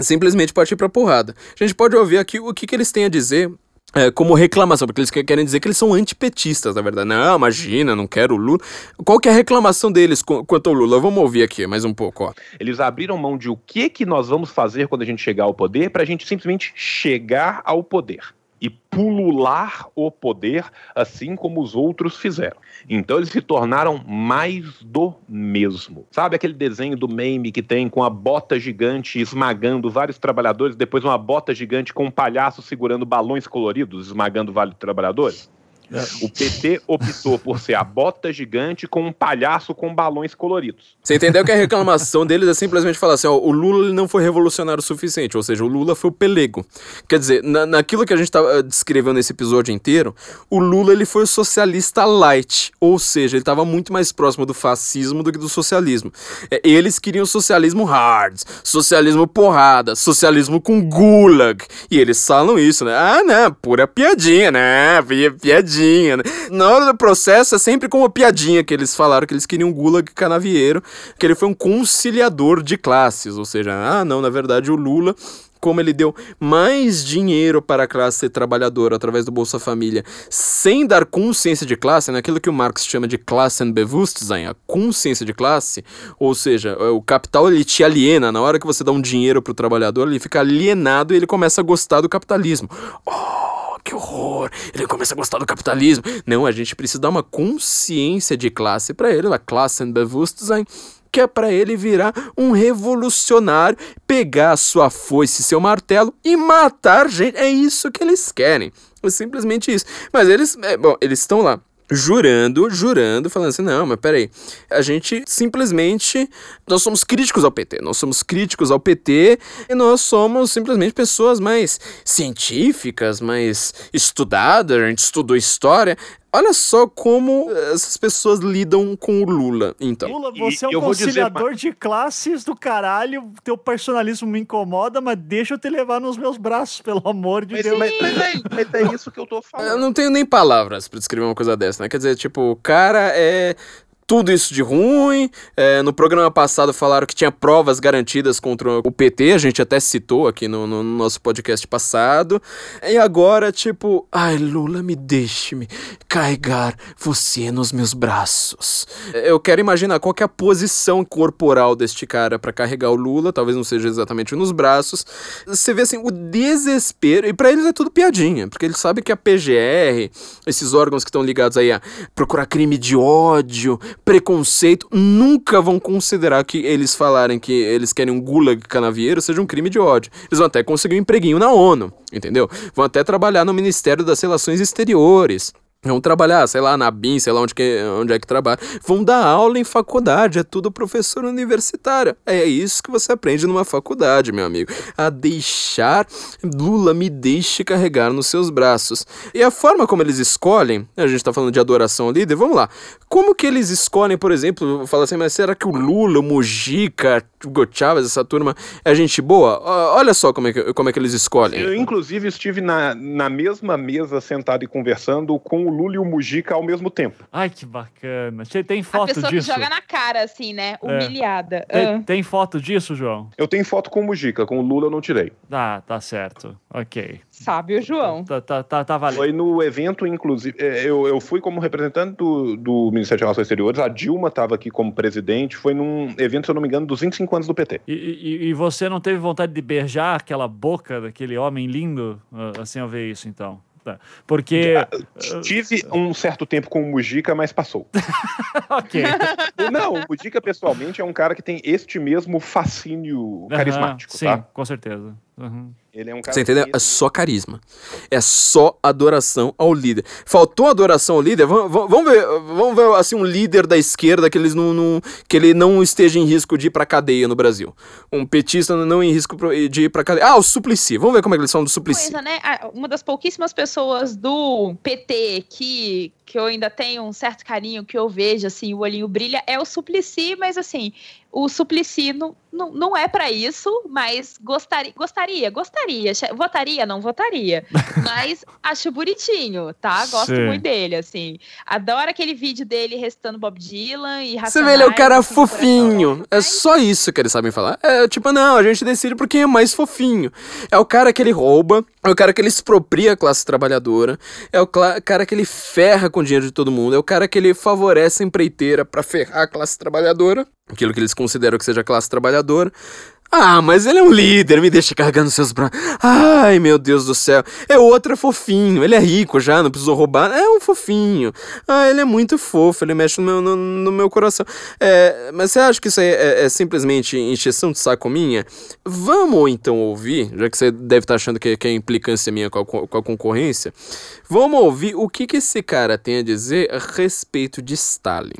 Simplesmente partir para porrada. A gente pode ouvir aqui o que, que eles têm a dizer é, como reclamação, porque eles querem dizer que eles são antipetistas, na verdade. Não, imagina, não quero o Lula. Qual que é a reclamação deles quanto ao Lula? Vamos ouvir aqui mais um pouco, ó. Eles abriram mão de o que que nós vamos fazer quando a gente chegar ao poder para a gente simplesmente chegar ao poder e pulular o poder, assim como os outros fizeram. Então eles se tornaram mais do mesmo. Sabe aquele desenho do meme que tem com a bota gigante esmagando vários trabalhadores, depois uma bota gigante com um palhaço segurando balões coloridos esmagando vários trabalhadores? É. O PT optou por ser a bota gigante com um palhaço com balões coloridos. Você entendeu que a reclamação deles é simplesmente falar assim: ó, o Lula não foi revolucionário o suficiente, ou seja, o Lula foi o pelego. Quer dizer, na, naquilo que a gente estava descrevendo nesse episódio inteiro, o Lula ele foi o socialista light, ou seja, ele estava muito mais próximo do fascismo do que do socialismo. É, eles queriam socialismo hard, socialismo porrada, socialismo com gulag. E eles falam isso, né? Ah, não, pura piadinha, né? Piadinha piadinha, né? Na hora do processo é sempre com uma piadinha que eles falaram que eles queriam um Gulag Canavieiro, que ele foi um conciliador de classes, ou seja, ah, não, na verdade o Lula como ele deu mais dinheiro para a classe trabalhadora através do Bolsa Família, sem dar consciência de classe, naquilo né? que o Marx chama de Klassenbewusstsein, a consciência de classe, ou seja, o capital ele te aliena, na hora que você dá um dinheiro para o trabalhador, ele fica alienado e ele começa a gostar do capitalismo. Oh! Que horror, ele começa a gostar do capitalismo. Não, a gente precisa dar uma consciência de classe para ele, uma Klassenbewusstsein, que é para ele virar um revolucionário, pegar sua foice seu martelo e matar gente. É isso que eles querem. É simplesmente isso. Mas eles, é, bom, eles estão lá jurando, jurando, falando assim, não, mas peraí, a gente simplesmente, nós somos críticos ao PT, nós somos críticos ao PT e nós somos simplesmente pessoas mais científicas, mais estudadas, a gente estudou história, Olha só como essas pessoas lidam com o Lula, então. Lula, você é um conciliador dizer... de classes do caralho, teu personalismo me incomoda, mas deixa eu te levar nos meus braços, pelo amor de mas, Deus. Mas, mas, é, mas, é, isso que eu tô falando. Eu não tenho nem palavras para descrever uma coisa dessa, né? Quer dizer, tipo, o cara é tudo isso de ruim. É, no programa passado falaram que tinha provas garantidas contra o PT, a gente até citou aqui no, no nosso podcast passado. E agora, tipo, ai, Lula, me deixe-me carregar você nos meus braços. Eu quero imaginar qual é a posição corporal deste cara para carregar o Lula, talvez não seja exatamente nos braços. Você vê assim o desespero, e para eles é tudo piadinha, porque eles sabem que a PGR, esses órgãos que estão ligados aí a procurar crime de ódio, preconceito, nunca vão considerar que eles falarem que eles querem um gulag canavieiro seja um crime de ódio. Eles vão até conseguir um empreguinho na ONU, entendeu? Vão até trabalhar no Ministério das Relações Exteriores. Vão trabalhar, sei lá, na BIM, sei lá onde, que, onde é que trabalha. Vão dar aula em faculdade, é tudo professor universitário. É isso que você aprende numa faculdade, meu amigo. A deixar, Lula me deixe carregar nos seus braços. E a forma como eles escolhem, a gente tá falando de adoração ao líder, vamos lá. Como que eles escolhem, por exemplo, fala assim, mas será que o Lula, o Mujica, o Chávez, essa turma, é gente boa? Olha só como é que, como é que eles escolhem. Eu, inclusive, estive na, na mesma mesa sentado e conversando com o Lula e o Mujica ao mesmo tempo. Ai, que bacana. Você tem foto disso? A pessoa disso? que joga na cara, assim, né? É. Humilhada. É. Tem, ah. tem, foto disso, João? Eu tenho foto com o Mujica, com o Lula eu não tirei. Ah, tá certo. Ok. Sabe o João. Tá, tá, tá, tá valendo. Foi no evento, inclusive, é, eu, eu fui como representante do, do Ministério de Relações Exteriores, a Dilma estava aqui como presidente, foi num evento, se eu não me engano, dos 25 anos do PT. E, e, e você não teve vontade de beijar aquela boca daquele homem lindo, ah, assim ao ver isso, então? Porque. Tive um certo tempo com o Mujica, mas passou. ok. Não, o Mujica, pessoalmente, é um cara que tem este mesmo fascínio carismático. sim, tá? com certeza. Uhum. Ele é um cara Você entendeu? É só carisma. É só adoração ao líder. Faltou adoração ao líder? Vamos, vamos ver, vamos ver assim um líder da esquerda que eles não, não, que ele não esteja em risco de ir pra cadeia no Brasil. Um petista não em risco de ir pra cadeia. Ah, o Suplicy. Vamos ver como é que eles são do Suplicy. Coisa, né? Uma das pouquíssimas pessoas do PT que que eu ainda tenho um certo carinho que eu vejo assim, o olhinho brilha é o Suplicy, mas assim, o Suplicy não, não, não é para isso, mas gostaria, gostaria, gostaria, votaria, não votaria, mas acho bonitinho, tá? Gosto Sim. muito dele, assim. Adoro aquele vídeo dele recitando Bob Dylan e Você vê, ele é o cara fofinho. É só isso que eles sabem falar. É tipo, não, a gente decide por quem é mais fofinho. É o cara que ele rouba, é o cara que ele expropria a classe trabalhadora, é o cara que ele ferra com o dinheiro de todo mundo, é o cara que ele favorece a empreiteira para ferrar a classe trabalhadora aquilo que eles consideram que seja classe trabalhadora. Ah, mas ele é um líder, me deixa carregando seus braços. Ai, meu Deus do céu. É outro é fofinho, ele é rico já, não precisou roubar. É um fofinho. Ah, ele é muito fofo, ele mexe no meu, no, no meu coração. É, mas você acha que isso é, é, é, simplesmente encheção de saco minha? Vamos então ouvir, já que você deve estar achando que, que é implicância minha com a, com a concorrência. Vamos ouvir o que, que esse cara tem a dizer a respeito de Stalin.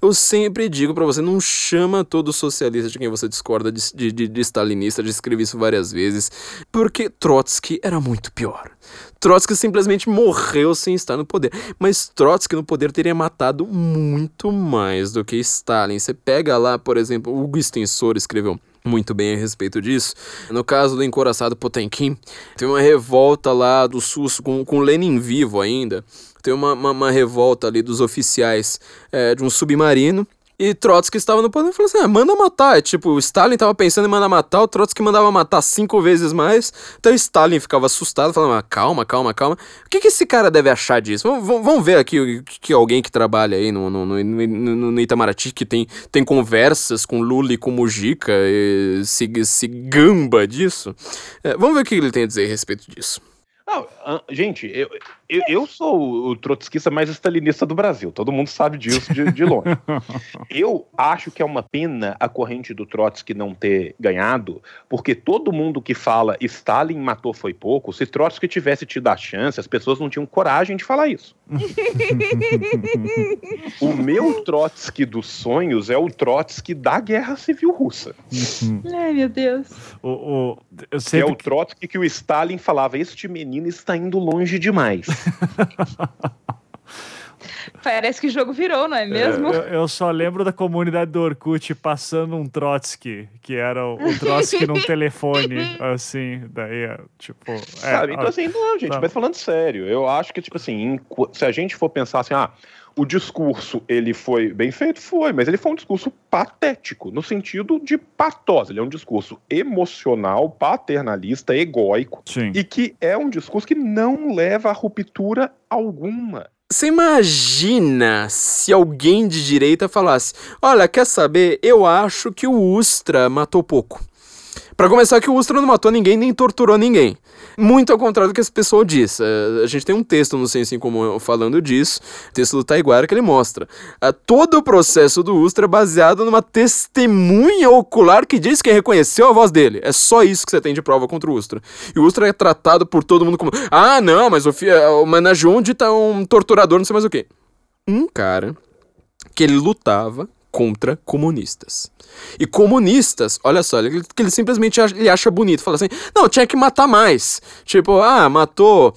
Eu sempre digo para você, não chama todo socialista de quem você discorda de, de de, stalinista, já escrevi isso várias vezes, porque Trotsky era muito pior. Trotsky simplesmente morreu sem estar no poder. Mas Trotsky no poder teria matado muito mais do que Stalin. Você pega lá, por exemplo, o Extensor escreveu muito bem a respeito disso. No caso do encoraçado Potemkin, tem uma revolta lá do SUS com, com Lenin vivo ainda. Tem uma, uma, uma revolta ali dos oficiais é, de um submarino e Trotsky estava no poder e falou assim: ah, manda matar. É, tipo, Stalin estava pensando em mandar matar, o Trotsky mandava matar cinco vezes mais. Então Stalin ficava assustado, falando: ah, calma, calma, calma. O que, que esse cara deve achar disso? Vamos, vamos ver aqui que alguém que trabalha aí no, no, no, no, no Itamaraty, que tem, tem conversas com Lula e com Mujica, e se, se gamba disso. É, vamos ver o que ele tem a dizer a respeito disso. Não, gente, eu, eu, eu, sou o trotskista mais stalinista do Brasil, todo mundo sabe disso de, de longe. eu acho que é uma pena a corrente do Trotsky não ter ganhado, porque todo mundo que fala Stalin matou foi pouco, se Trotsky tivesse tido a chance, as pessoas não tinham coragem de falar isso. o meu Trotsky dos sonhos é o Trotsky da Guerra Civil Russa. Ai, meu Deus. O, o. É o Trotsky que o Stalin falava: este menino está indo longe demais. Parece que o jogo virou, não é mesmo? Eu, eu, só lembro da comunidade do Orkut passando um Trotsky, que era o, o Trotsky num telefone, assim, daí, tipo... É, Sabe, então assim, não, gente, tá. mas falando sério, eu acho que, tipo assim, se a gente for pensar assim, ah, o discurso, ele foi bem feito? Foi, mas ele foi um discurso patético, no sentido de patose. Ele é um discurso emocional, paternalista, egóico, Sim. e que é um discurso que não leva a ruptura alguma. Você imagina se alguém de direita falasse: Olha, quer saber? Eu acho que o Ustra matou pouco. Para começar, que o Ustra não matou ninguém nem torturou ninguém. Muito ao contrário do que esse pessoal diz. Uh, a gente tem um texto no Senso em Comum falando disso, texto do Taiguara, que ele mostra uh, todo o processo do Ustra é baseado numa testemunha ocular que diz que reconheceu a voz dele. É só isso que você tem de prova contra o Ustra. E o Ustra é tratado por todo mundo como: ah, não, mas o, o Manajundi tá um torturador, não sei mais o quê. Um cara que ele lutava contra comunistas. E comunistas, olha só, ele, que ele simplesmente acha, ele acha bonito, fala assim: "Não, tinha que matar mais". Tipo, ah, matou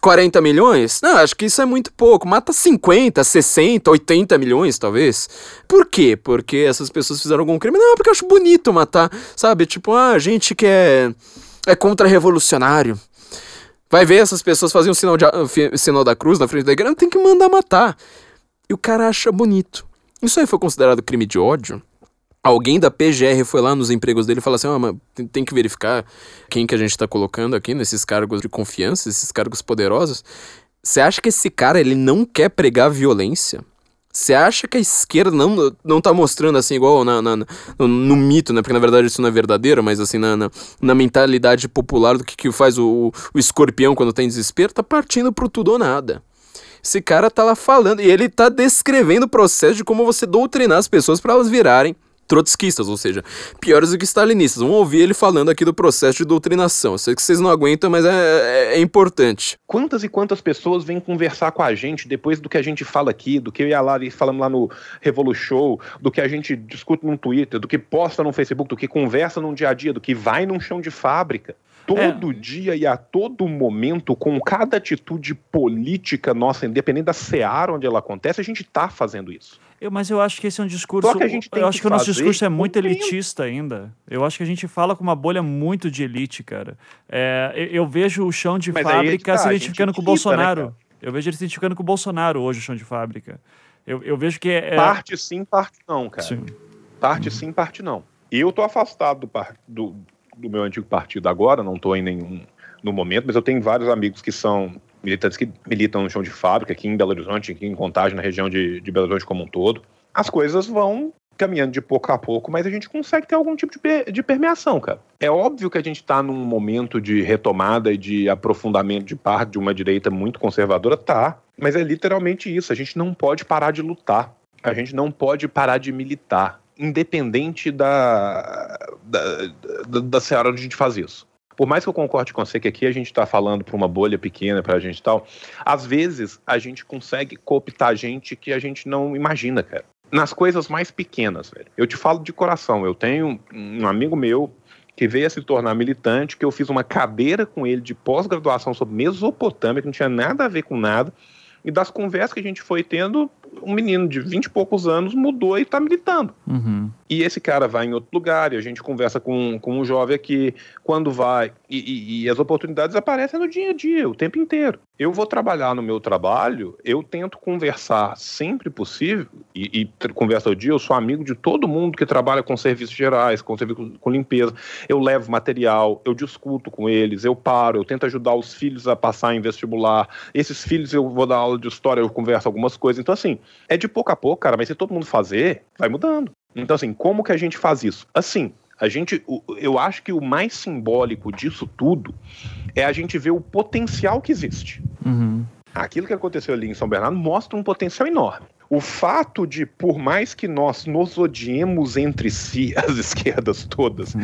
40 milhões? Não, acho que isso é muito pouco. Mata 50, 60, 80 milhões, talvez. Por quê? Porque essas pessoas fizeram algum crime? Não, porque eu acho bonito matar, sabe? Tipo, ah, gente que é, é contra-revolucionário. Vai ver essas pessoas fazem um sinal, de, sinal da cruz na frente da igreja, tem que mandar matar. E o cara acha bonito. Isso aí foi considerado crime de ódio? Alguém da PGR foi lá nos empregos dele e falou assim: oh, mas tem que verificar quem que a gente está colocando aqui nesses cargos de confiança, esses cargos poderosos. Você acha que esse cara ele não quer pregar violência? Você acha que a esquerda não, não tá mostrando assim, igual na, na, no, no, mito, né? Porque na verdade isso não é verdadeiro, mas assim, na, na, na mentalidade popular do que, que faz o, o escorpião quando tem desespero, tá partindo pro tudo ou nada. Esse cara tá lá falando e ele tá descrevendo o processo de como você doutrinar as pessoas para elas virarem trotskistas, ou seja, piores do que stalinistas. Vamos ouvir ele falando aqui do processo de doutrinação. Eu sei que vocês não aguentam, mas é, é, é, importante. Quantas e quantas pessoas vêm conversar com a gente depois do que a gente fala aqui, do que eu e a Lari falamos lá no Revolu Show, do que a gente discute no Twitter, do que posta no Facebook, do que conversa no dia a dia, do que vai num chão de fábrica todo é. dia e a todo momento, com cada atitude política nossa, independente da seara onde ela acontece, a gente está fazendo isso. Eu, mas eu acho que esse é um discurso. eu acho que, que o nosso discurso é muito elitista ainda. Eu acho que a gente fala com uma bolha muito de elite, cara. É, eu, eu, vejo o chão de mas fábrica tá, se identificando com o né, Bolsonaro. Né, eu vejo ele se identificando com o Bolsonaro hoje, o chão de fábrica. Eu, eu vejo que é, é. Parte sim, parte não, cara. Sim. Parte sim, parte não. Eu tô afastado do, do, do meu antigo partido agora, não estou em nenhum no momento, mas eu tenho vários amigos que são militantes que militam no chão de fábrica, aqui em Belo Horizonte, aqui em Contagem, na região de, de Belo Horizonte como um todo. As coisas vão caminhando de pouco a pouco, mas a gente consegue ter algum tipo de, de permeação, cara. É óbvio que a gente está num momento de retomada e de aprofundamento de parte de uma direita muito conservadora, tá. Mas é literalmente isso. A gente não pode parar de lutar. A gente não pode parar de militar independente da, da, da, da seara onde a gente faz isso. Por mais que eu concorde com você que aqui a gente está falando para uma bolha pequena, para a gente tal, às vezes a gente consegue cooptar gente que a gente não imagina, cara. Nas coisas mais pequenas, velho. Eu te falo de coração, eu tenho um amigo meu que veio a se tornar militante, que eu fiz uma cadeira com ele de pós-graduação sobre Mesopotâmia, que não tinha nada a ver com nada, e das conversas que a gente foi tendo, um menino de 20 e poucos anos mudou e está militando. Uhum. E esse cara vai em outro lugar e a gente conversa com, com um jovem aqui, quando vai, e, e, e, as oportunidades aparecem no dia a dia, o tempo inteiro. Eu vou trabalhar no meu trabalho, eu tento conversar sempre possível, e, e conversa o dia, eu sou amigo de todo mundo que trabalha com serviços gerais, com serviço com limpeza. Eu levo material, eu discuto com eles, eu paro, eu tento ajudar os filhos a passar em vestibular. Esses filhos eu vou dar aula de história, eu converso algumas coisas. Então, assim, é de pouco a pouco, cara, mas se todo mundo fazer, vai mudando. Então, assim, como que a gente faz isso? Assim, a gente, eu acho que o mais simbólico disso tudo é a gente ver o potencial que existe. Uhum. Aquilo que aconteceu ali em São Bernardo mostra um potencial enorme. O fato de, por mais que nós nos odiemos entre si, as esquerdas todas,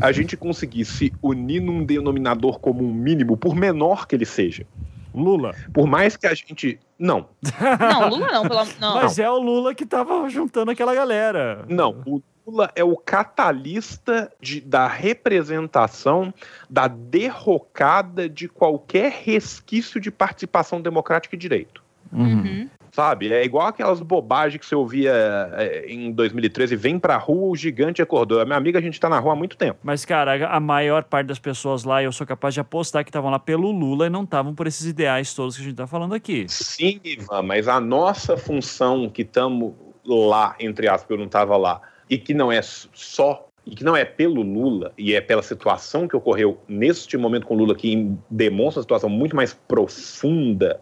a gente conseguir se unir num denominador comum mínimo, por menor que ele seja. Lula. Por mais que a gente. Não. Não, Lula não, pelo não. Mas é o Lula que tava juntando aquela galera. Não, o Lula é o catalista de, da representação, da derrocada de qualquer resquício de participação democrática e direito. Uhum. Sabe? É igual aquelas bobagens que você ouvia é, em 2013, vem pra rua, o gigante acordou. A minha amiga, a gente tá na rua há muito tempo. Mas, cara, a maior parte das pessoas lá, eu sou capaz de apostar que estavam lá pelo Lula e não estavam por esses ideais todos que a gente tá falando aqui. Sim, Ivan, mas a nossa função que estamos lá, entre aspas, eu não tava lá, e que não é só e que não é pelo Lula, e é pela situação que ocorreu neste momento com o Lula, que demonstra uma situação muito mais profunda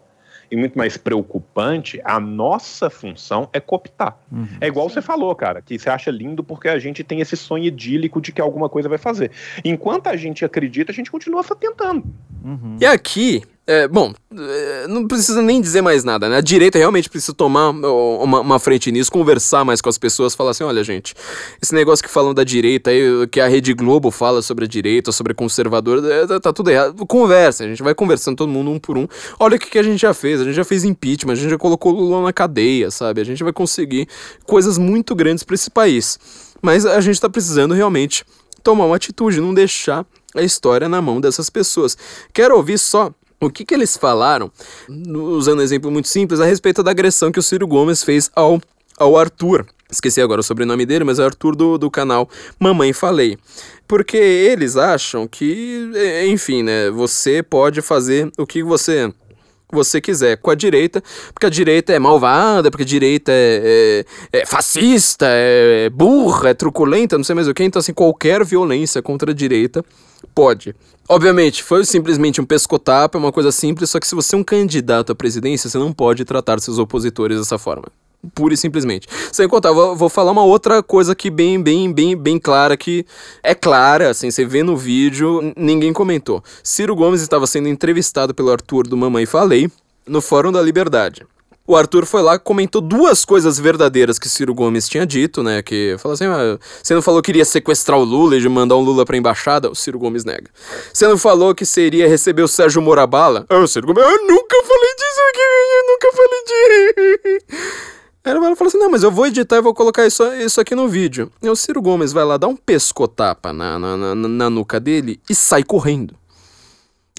e muito mais preocupante, a nossa função é cooptar. Uhum. É igual Sim. você falou, cara, que você acha lindo porque a gente tem esse sonho idílico de que alguma coisa vai fazer. Enquanto a gente acredita, a gente continua tentando. Uhum. E aqui, é, bom, é, não precisa nem dizer mais nada, né? A direita realmente precisa tomar uma, uma, frente nisso, conversar mais com as pessoas, falar assim: olha, gente, esse negócio que falam da direita aí, que a Rede Globo fala sobre a direita, sobre conservador, é, tá, tá tudo errado. Conversa, a gente vai conversando todo mundo um por um. Olha o que, que a gente já fez: a gente já fez impeachment, a gente já colocou Lula na cadeia, sabe? A gente vai conseguir coisas muito grandes para esse país. Mas a gente tá precisando realmente tomar uma atitude, não deixar a história na mão dessas pessoas. Quero ouvir só o que, que eles falaram, usando um exemplo muito simples, a respeito da agressão que o Ciro Gomes fez ao, ao Arthur. Esqueci agora o sobrenome dele, mas é Arthur do, do canal Mamãe Falei. Porque eles acham que, enfim, né, você pode fazer o que você você quiser com a direita, porque a direita é malvada, porque a direita é, é, é fascista, é, é burra, é truculenta, não sei mais o que. Então, assim, qualquer violência contra a direita pode. Obviamente, foi simplesmente um pescotapa, é uma coisa simples, só que se você é um candidato à presidência, você não pode tratar seus opositores dessa forma pura e simplesmente. Sem contar, vou, vou, falar uma outra coisa aqui bem, bem, bem, bem clara que é clara, assim, você vê no vídeo, ninguém comentou. Ciro Gomes estava sendo entrevistado pelo Arthur do Mamãe Falei no Fórum da Liberdade. O Arthur foi lá comentou duas coisas verdadeiras que Ciro Gomes tinha dito, né? Que falou assim: ah, você não falou que iria sequestrar o Lula e mandar um Lula pra embaixada? O Ciro Gomes nega. Você não falou que seria receber o Sérgio Morabala? Ah, o Ciro Gomes, eu nunca falei disso aqui, eu nunca falei disso. Aí ela falou assim: não, mas eu vou editar e vou colocar isso, isso aqui no vídeo. E o Ciro Gomes vai lá dar um pescotapa na, na, na, na nuca dele e sai correndo.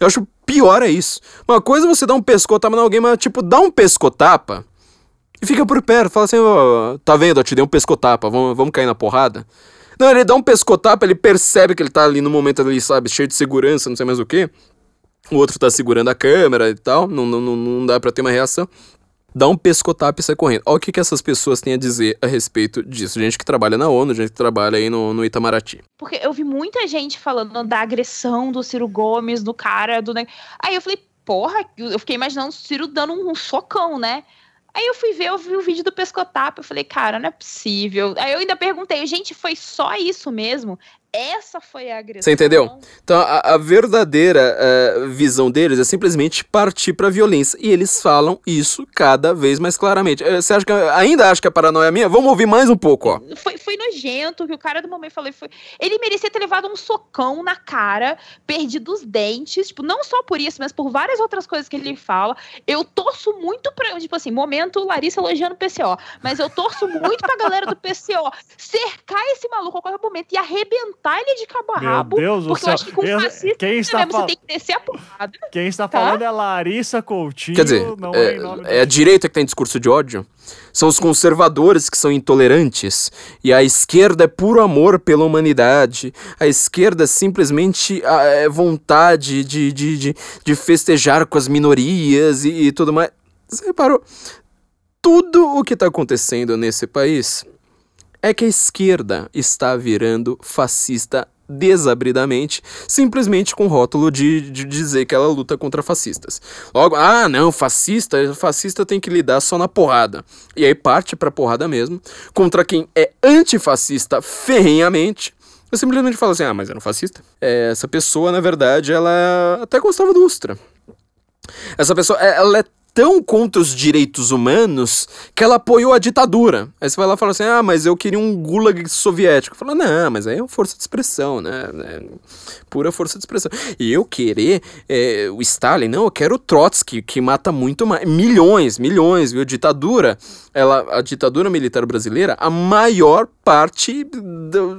Eu acho pior é isso. Uma coisa é você dar um pescotapa em alguém, mas tipo, dá um pescotapa e fica por perto. Fala assim: oh, tá vendo? Eu te dei um pescotapa, vamos, vamos cair na porrada. Não, ele dá um pescotapa, ele percebe que ele tá ali no momento ali, sabe, cheio de segurança, não sei mais o que. O outro tá segurando a câmera e tal, não, não, não dá pra ter uma reação dá um pescotap e sai correndo. Olha o que, que essas pessoas têm a dizer a respeito disso. Gente que trabalha na ONU, gente que trabalha aí no, no Itamaraty. Porque eu vi muita gente falando da agressão do Ciro Gomes, do cara, do. Aí eu falei, porra, eu fiquei imaginando o Ciro dando um socão, né? Aí eu fui ver, eu vi o vídeo do pescotap, eu falei, cara, não é possível. Aí eu ainda perguntei, gente, foi só isso mesmo? Essa foi a agressão. Você entendeu? Então, a, a verdadeira uh, visão deles é simplesmente partir pra violência. E eles falam isso cada vez mais claramente. Uh, você acha que, ainda acha que a paranoia é minha? Vamos ouvir mais um pouco, ó. Foi, foi nojento que o cara do momento falou. Foi... Ele merecia ter levado um socão na cara, perdido os dentes. Tipo, não só por isso, mas por várias outras coisas que ele fala. Eu torço muito pra. Tipo assim, momento Larissa elogiando o PCO. Mas eu torço muito pra galera do PCO cercar esse maluco a qualquer momento e arrebentar matar ele de cabo a rabo. Meu Deus porque eu acho que com fascista quem está mesmo, você tem que descer a porrada. Quem está tá? falando é Larissa Coutinho. Quer dizer, é, é, é a direita que tem discurso de ódio. São os conservadores que são intolerantes. E a esquerda é puro amor pela humanidade. A esquerda é simplesmente é vontade de, de, de, de festejar com as minorias e, e tudo mais. Você reparou? Tudo o que está acontecendo nesse país é que a esquerda está virando fascista desabridamente, simplesmente com o rótulo de, de, dizer que ela luta contra fascistas. Logo, ah, não, fascista, fascista tem que lidar só na porrada. E aí parte pra porrada mesmo, contra quem é antifascista ferrenhamente. Eu simplesmente falo assim, ah, mas era um fascista. É, essa pessoa, na verdade, ela até gostava do Ustra. Essa pessoa, ela é tão contra os direitos humanos que ela apoiou a ditadura. Aí você vai lá e fala assim: ah, mas eu queria um gulag soviético. Fala, não, mas aí é força de expressão, né? Pura força de expressão. E eu querer é, o Stalin, não, eu quero o Trotsky, que mata muito mais. Milhões, milhões, viu? Ditadura, ela, a ditadura militar brasileira, a maior parte,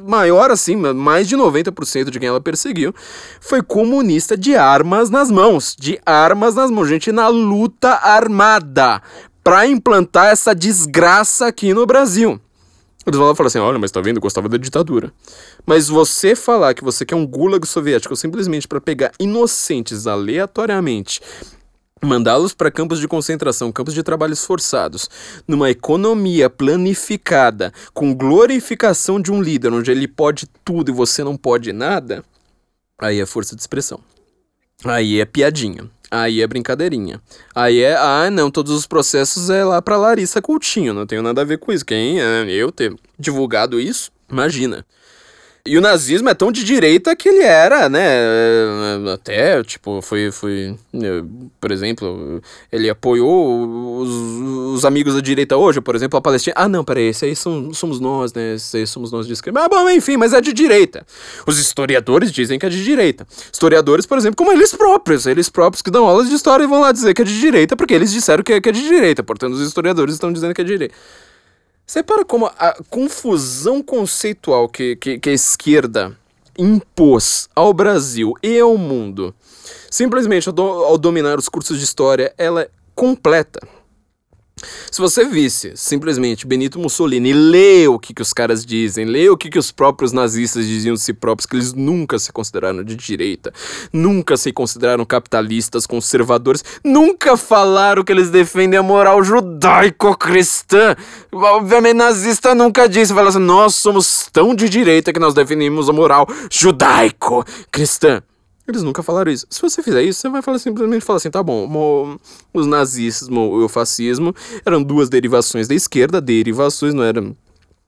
maior assim, mais de 90% de quem ela perseguiu, foi comunista de armas nas mãos. De armas nas mãos. Gente na luta armada para implantar essa desgraça aqui no Brasil. Eles vão lá e falam assim: olha, mas tá vendo? Gostava da ditadura. Mas você falar que você quer um gulag soviético simplesmente para pegar inocentes aleatoriamente mandá-los para campos de concentração, campos de trabalhos forçados, numa economia planificada, com glorificação de um líder, onde ele pode tudo e você não pode nada, aí é força de expressão. Aí é piadinha. Aí é brincadeirinha. Aí é, ah, não, todos os processos é lá pra Larissa Coutinho, não tenho nada a ver com isso. Quem é eu ter divulgado isso? Imagina. E o nazismo é tão de direita que ele era, né? Até, tipo, foi. foi por exemplo, ele apoiou os, os amigos da direita hoje, por exemplo, a Palestina. Ah, não, peraí, esse aí são, somos nós, né? Esse aí somos nós de esquerda. Ah, bom, enfim, mas é de direita. Os historiadores dizem que é de direita. Historiadores, por exemplo, como eles próprios, eles próprios que dão aulas de história e vão lá dizer que é de direita, porque eles disseram que é, que é de direita. Portanto, os historiadores estão dizendo que é de direita. Você para como a confusão conceitual que, que, que a esquerda impôs ao Brasil e ao mundo, simplesmente ao, do, ao dominar os cursos de história, ela é completa. Se você visse simplesmente Benito Mussolini lê o que, que os caras dizem, lê o que, que os próprios nazistas diziam de si próprios, que eles nunca se consideraram de direita, nunca se consideraram capitalistas, conservadores, nunca falaram que eles defendem a moral judaico-cristã. Obviamente, nazista nunca disse, fala assim, nós somos tão de direita que nós defendemos a moral judaico-cristã. Eles nunca falaram isso. Se você fizer isso, você vai falar, simplesmente falar assim: tá bom, os nazismo e o fascismo eram duas derivações da esquerda, derivações, não eram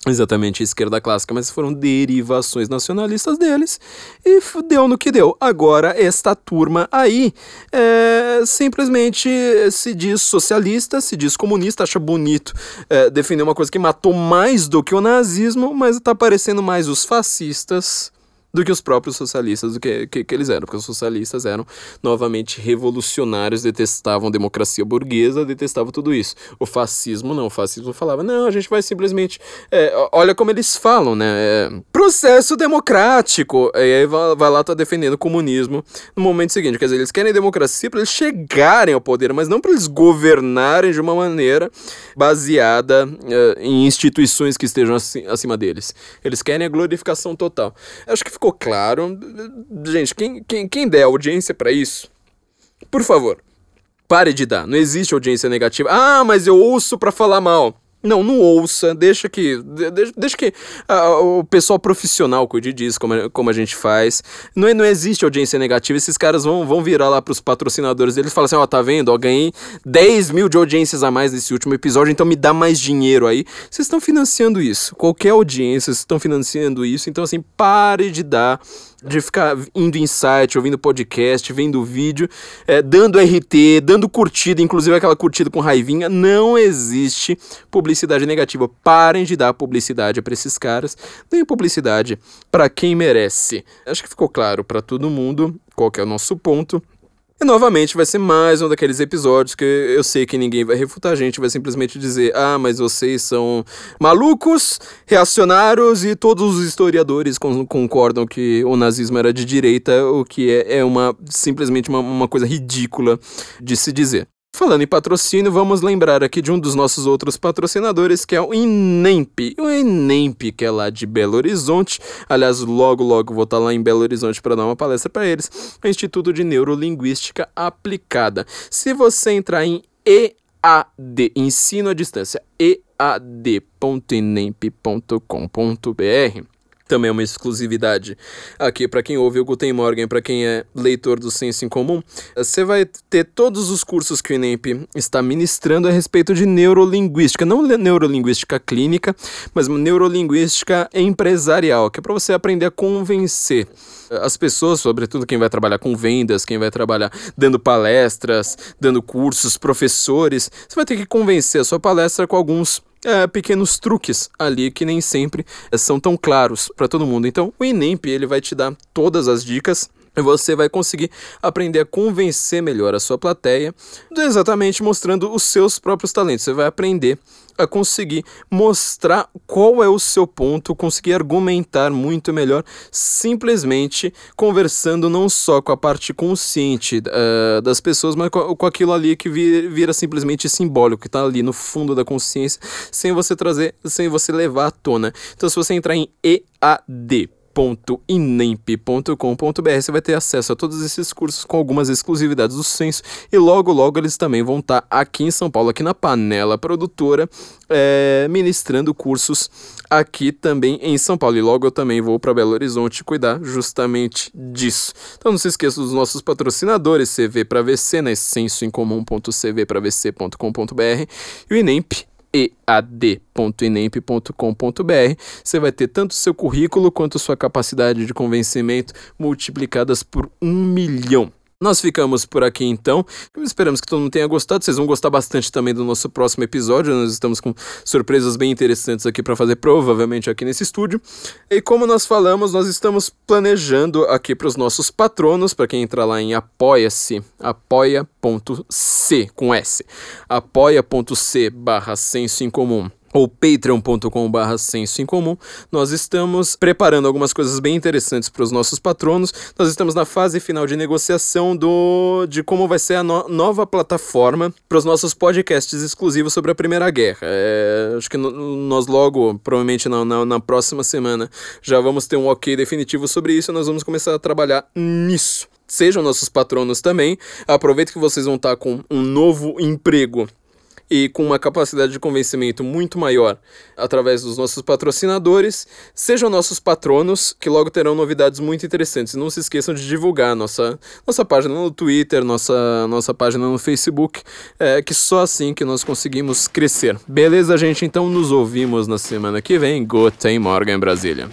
exatamente a esquerda clássica, mas foram derivações nacionalistas deles e deu no que deu. Agora, esta turma aí é, simplesmente se diz socialista, se diz comunista, acha bonito é, defender uma coisa que matou mais do que o nazismo, mas tá parecendo mais os fascistas do que os próprios socialistas do que, que, que, eles eram, porque os socialistas eram novamente revolucionários, detestavam a democracia burguesa, detestavam tudo isso. O fascismo não, o fascismo falava, não, a gente vai simplesmente, é, olha como eles falam, né, é, processo democrático, e aí vai, vai lá tá defendendo o comunismo no momento seguinte, quer dizer, eles querem democracia para eles chegarem ao poder, mas não para eles governarem de uma maneira baseada é, em instituições que estejam acima deles. Eles querem a glorificação total. acho que ficou claro. Gente, quem, quem, quem der audiência para isso, por favor, pare de dar. Não existe audiência negativa. Ah, mas eu ouço para falar mal. Não, não ouça, deixa que deixa, deixa que uh, o pessoal profissional cuide disso, como, como a gente faz. Não, não existe audiência negativa, esses caras vão, vão virar lá pros patrocinadores deles e falar assim, ó, oh, tá vendo, ó, ganhei 10 mil de audiências a mais nesse último episódio, então me dá mais dinheiro aí. Vocês estão financiando isso, qualquer audiência, vocês estão financiando isso, então assim, pare de dar de ficar indo em site, ouvindo podcast, vendo vídeo, é, dando RT, dando curtida, inclusive aquela curtida com raivinha. Não existe publicidade negativa. Parem de dar publicidade para esses caras. Deem publicidade para quem merece. Acho que ficou claro para todo mundo qual é o nosso ponto. E novamente vai ser mais um daqueles episódios que eu sei que ninguém vai refutar a gente, vai simplesmente dizer: ah, mas vocês são malucos, reacionários e todos os historiadores concordam que o nazismo era de direita, o que é, é uma simplesmente uma, uma coisa ridícula de se dizer. Falando em patrocínio, vamos lembrar aqui de um dos nossos outros patrocinadores, que é o Inemp. O Inemp, que é lá de Belo Horizonte. Aliás, logo, logo vou estar lá em Belo Horizonte para dar uma palestra para eles. O Instituto de Neurolinguística Aplicada. Se você entrar em EAD, Ensino à Distância, ead.inemp.com.br, também é uma exclusividade aqui para quem ouve o Guten Morgen, para quem é leitor do Senso em Comum. Você vai ter todos os cursos que o INEMP está ministrando a respeito de neurolinguística, não neurolinguística clínica, mas neurolinguística empresarial, que é para você aprender a convencer as pessoas, sobretudo quem vai trabalhar com vendas, quem vai trabalhar dando palestras, dando cursos, professores, você vai ter que convencer a sua palestra com alguns é, pequenos truques ali que nem sempre é, são tão claros para todo mundo. Então, o INEMP ele vai te dar todas as dicas você vai conseguir aprender a convencer melhor a sua plateia, exatamente mostrando os seus próprios talentos. Você vai aprender a conseguir mostrar qual é o seu ponto, conseguir argumentar muito melhor, simplesmente conversando não só com a parte consciente uh, das pessoas, mas com, com aquilo ali que vira, simplesmente simbólico, que está ali no fundo da consciência, sem você trazer, sem você levar à tona. Então, se você entrar em EAD www.inemp.com.br você vai ter acesso a todos esses cursos com algumas exclusividades do Censo e logo logo eles também vão estar tá aqui em São Paulo, aqui na Panela Produtora, é, ministrando cursos aqui também em São Paulo. E logo eu também vou para Belo Horizonte cuidar justamente disso. Então não se esqueça dos nossos patrocinadores, CV para VC, né? sensoincomum.cvpravc.com.br e o Inemp ead.inemp.com.br, você vai ter tanto seu currículo quanto sua capacidade de convencimento multiplicadas por um milhão. Nós ficamos por aqui então. Esperamos que todo mundo tenha gostado. Vocês vão gostar bastante também do nosso próximo episódio. Nós estamos com surpresas bem interessantes aqui para fazer, provavelmente aqui nesse estúdio. E como nós falamos, nós estamos planejando aqui para os nossos patronos, para quem entrar lá em apoia-se, apoia.c com S, apoia.c barra senso em comum ou patreon.com.br senso em comum, nós estamos preparando algumas coisas bem interessantes para os nossos patronos. Nós estamos na fase final de negociação do de como vai ser a no, nova plataforma para os nossos podcasts exclusivos sobre a Primeira Guerra. É, acho que no, nós logo, provavelmente na, na, na próxima semana, já vamos ter um ok definitivo sobre isso e nós vamos começar a trabalhar nisso sejam nossos patronos também. Aproveito que vocês vão estar com um novo emprego e com uma capacidade de convencimento muito maior através dos nossos patrocinadores. Sejam nossos patronos, que logo terão novidades muito interessantes. Não se esqueçam de divulgar nossa, nossa página no Twitter, nossa, nossa página no Facebook, é, que só assim que nós conseguimos crescer. Beleza, gente? Então nos ouvimos na semana que vem. Guten Morgen, Brasília.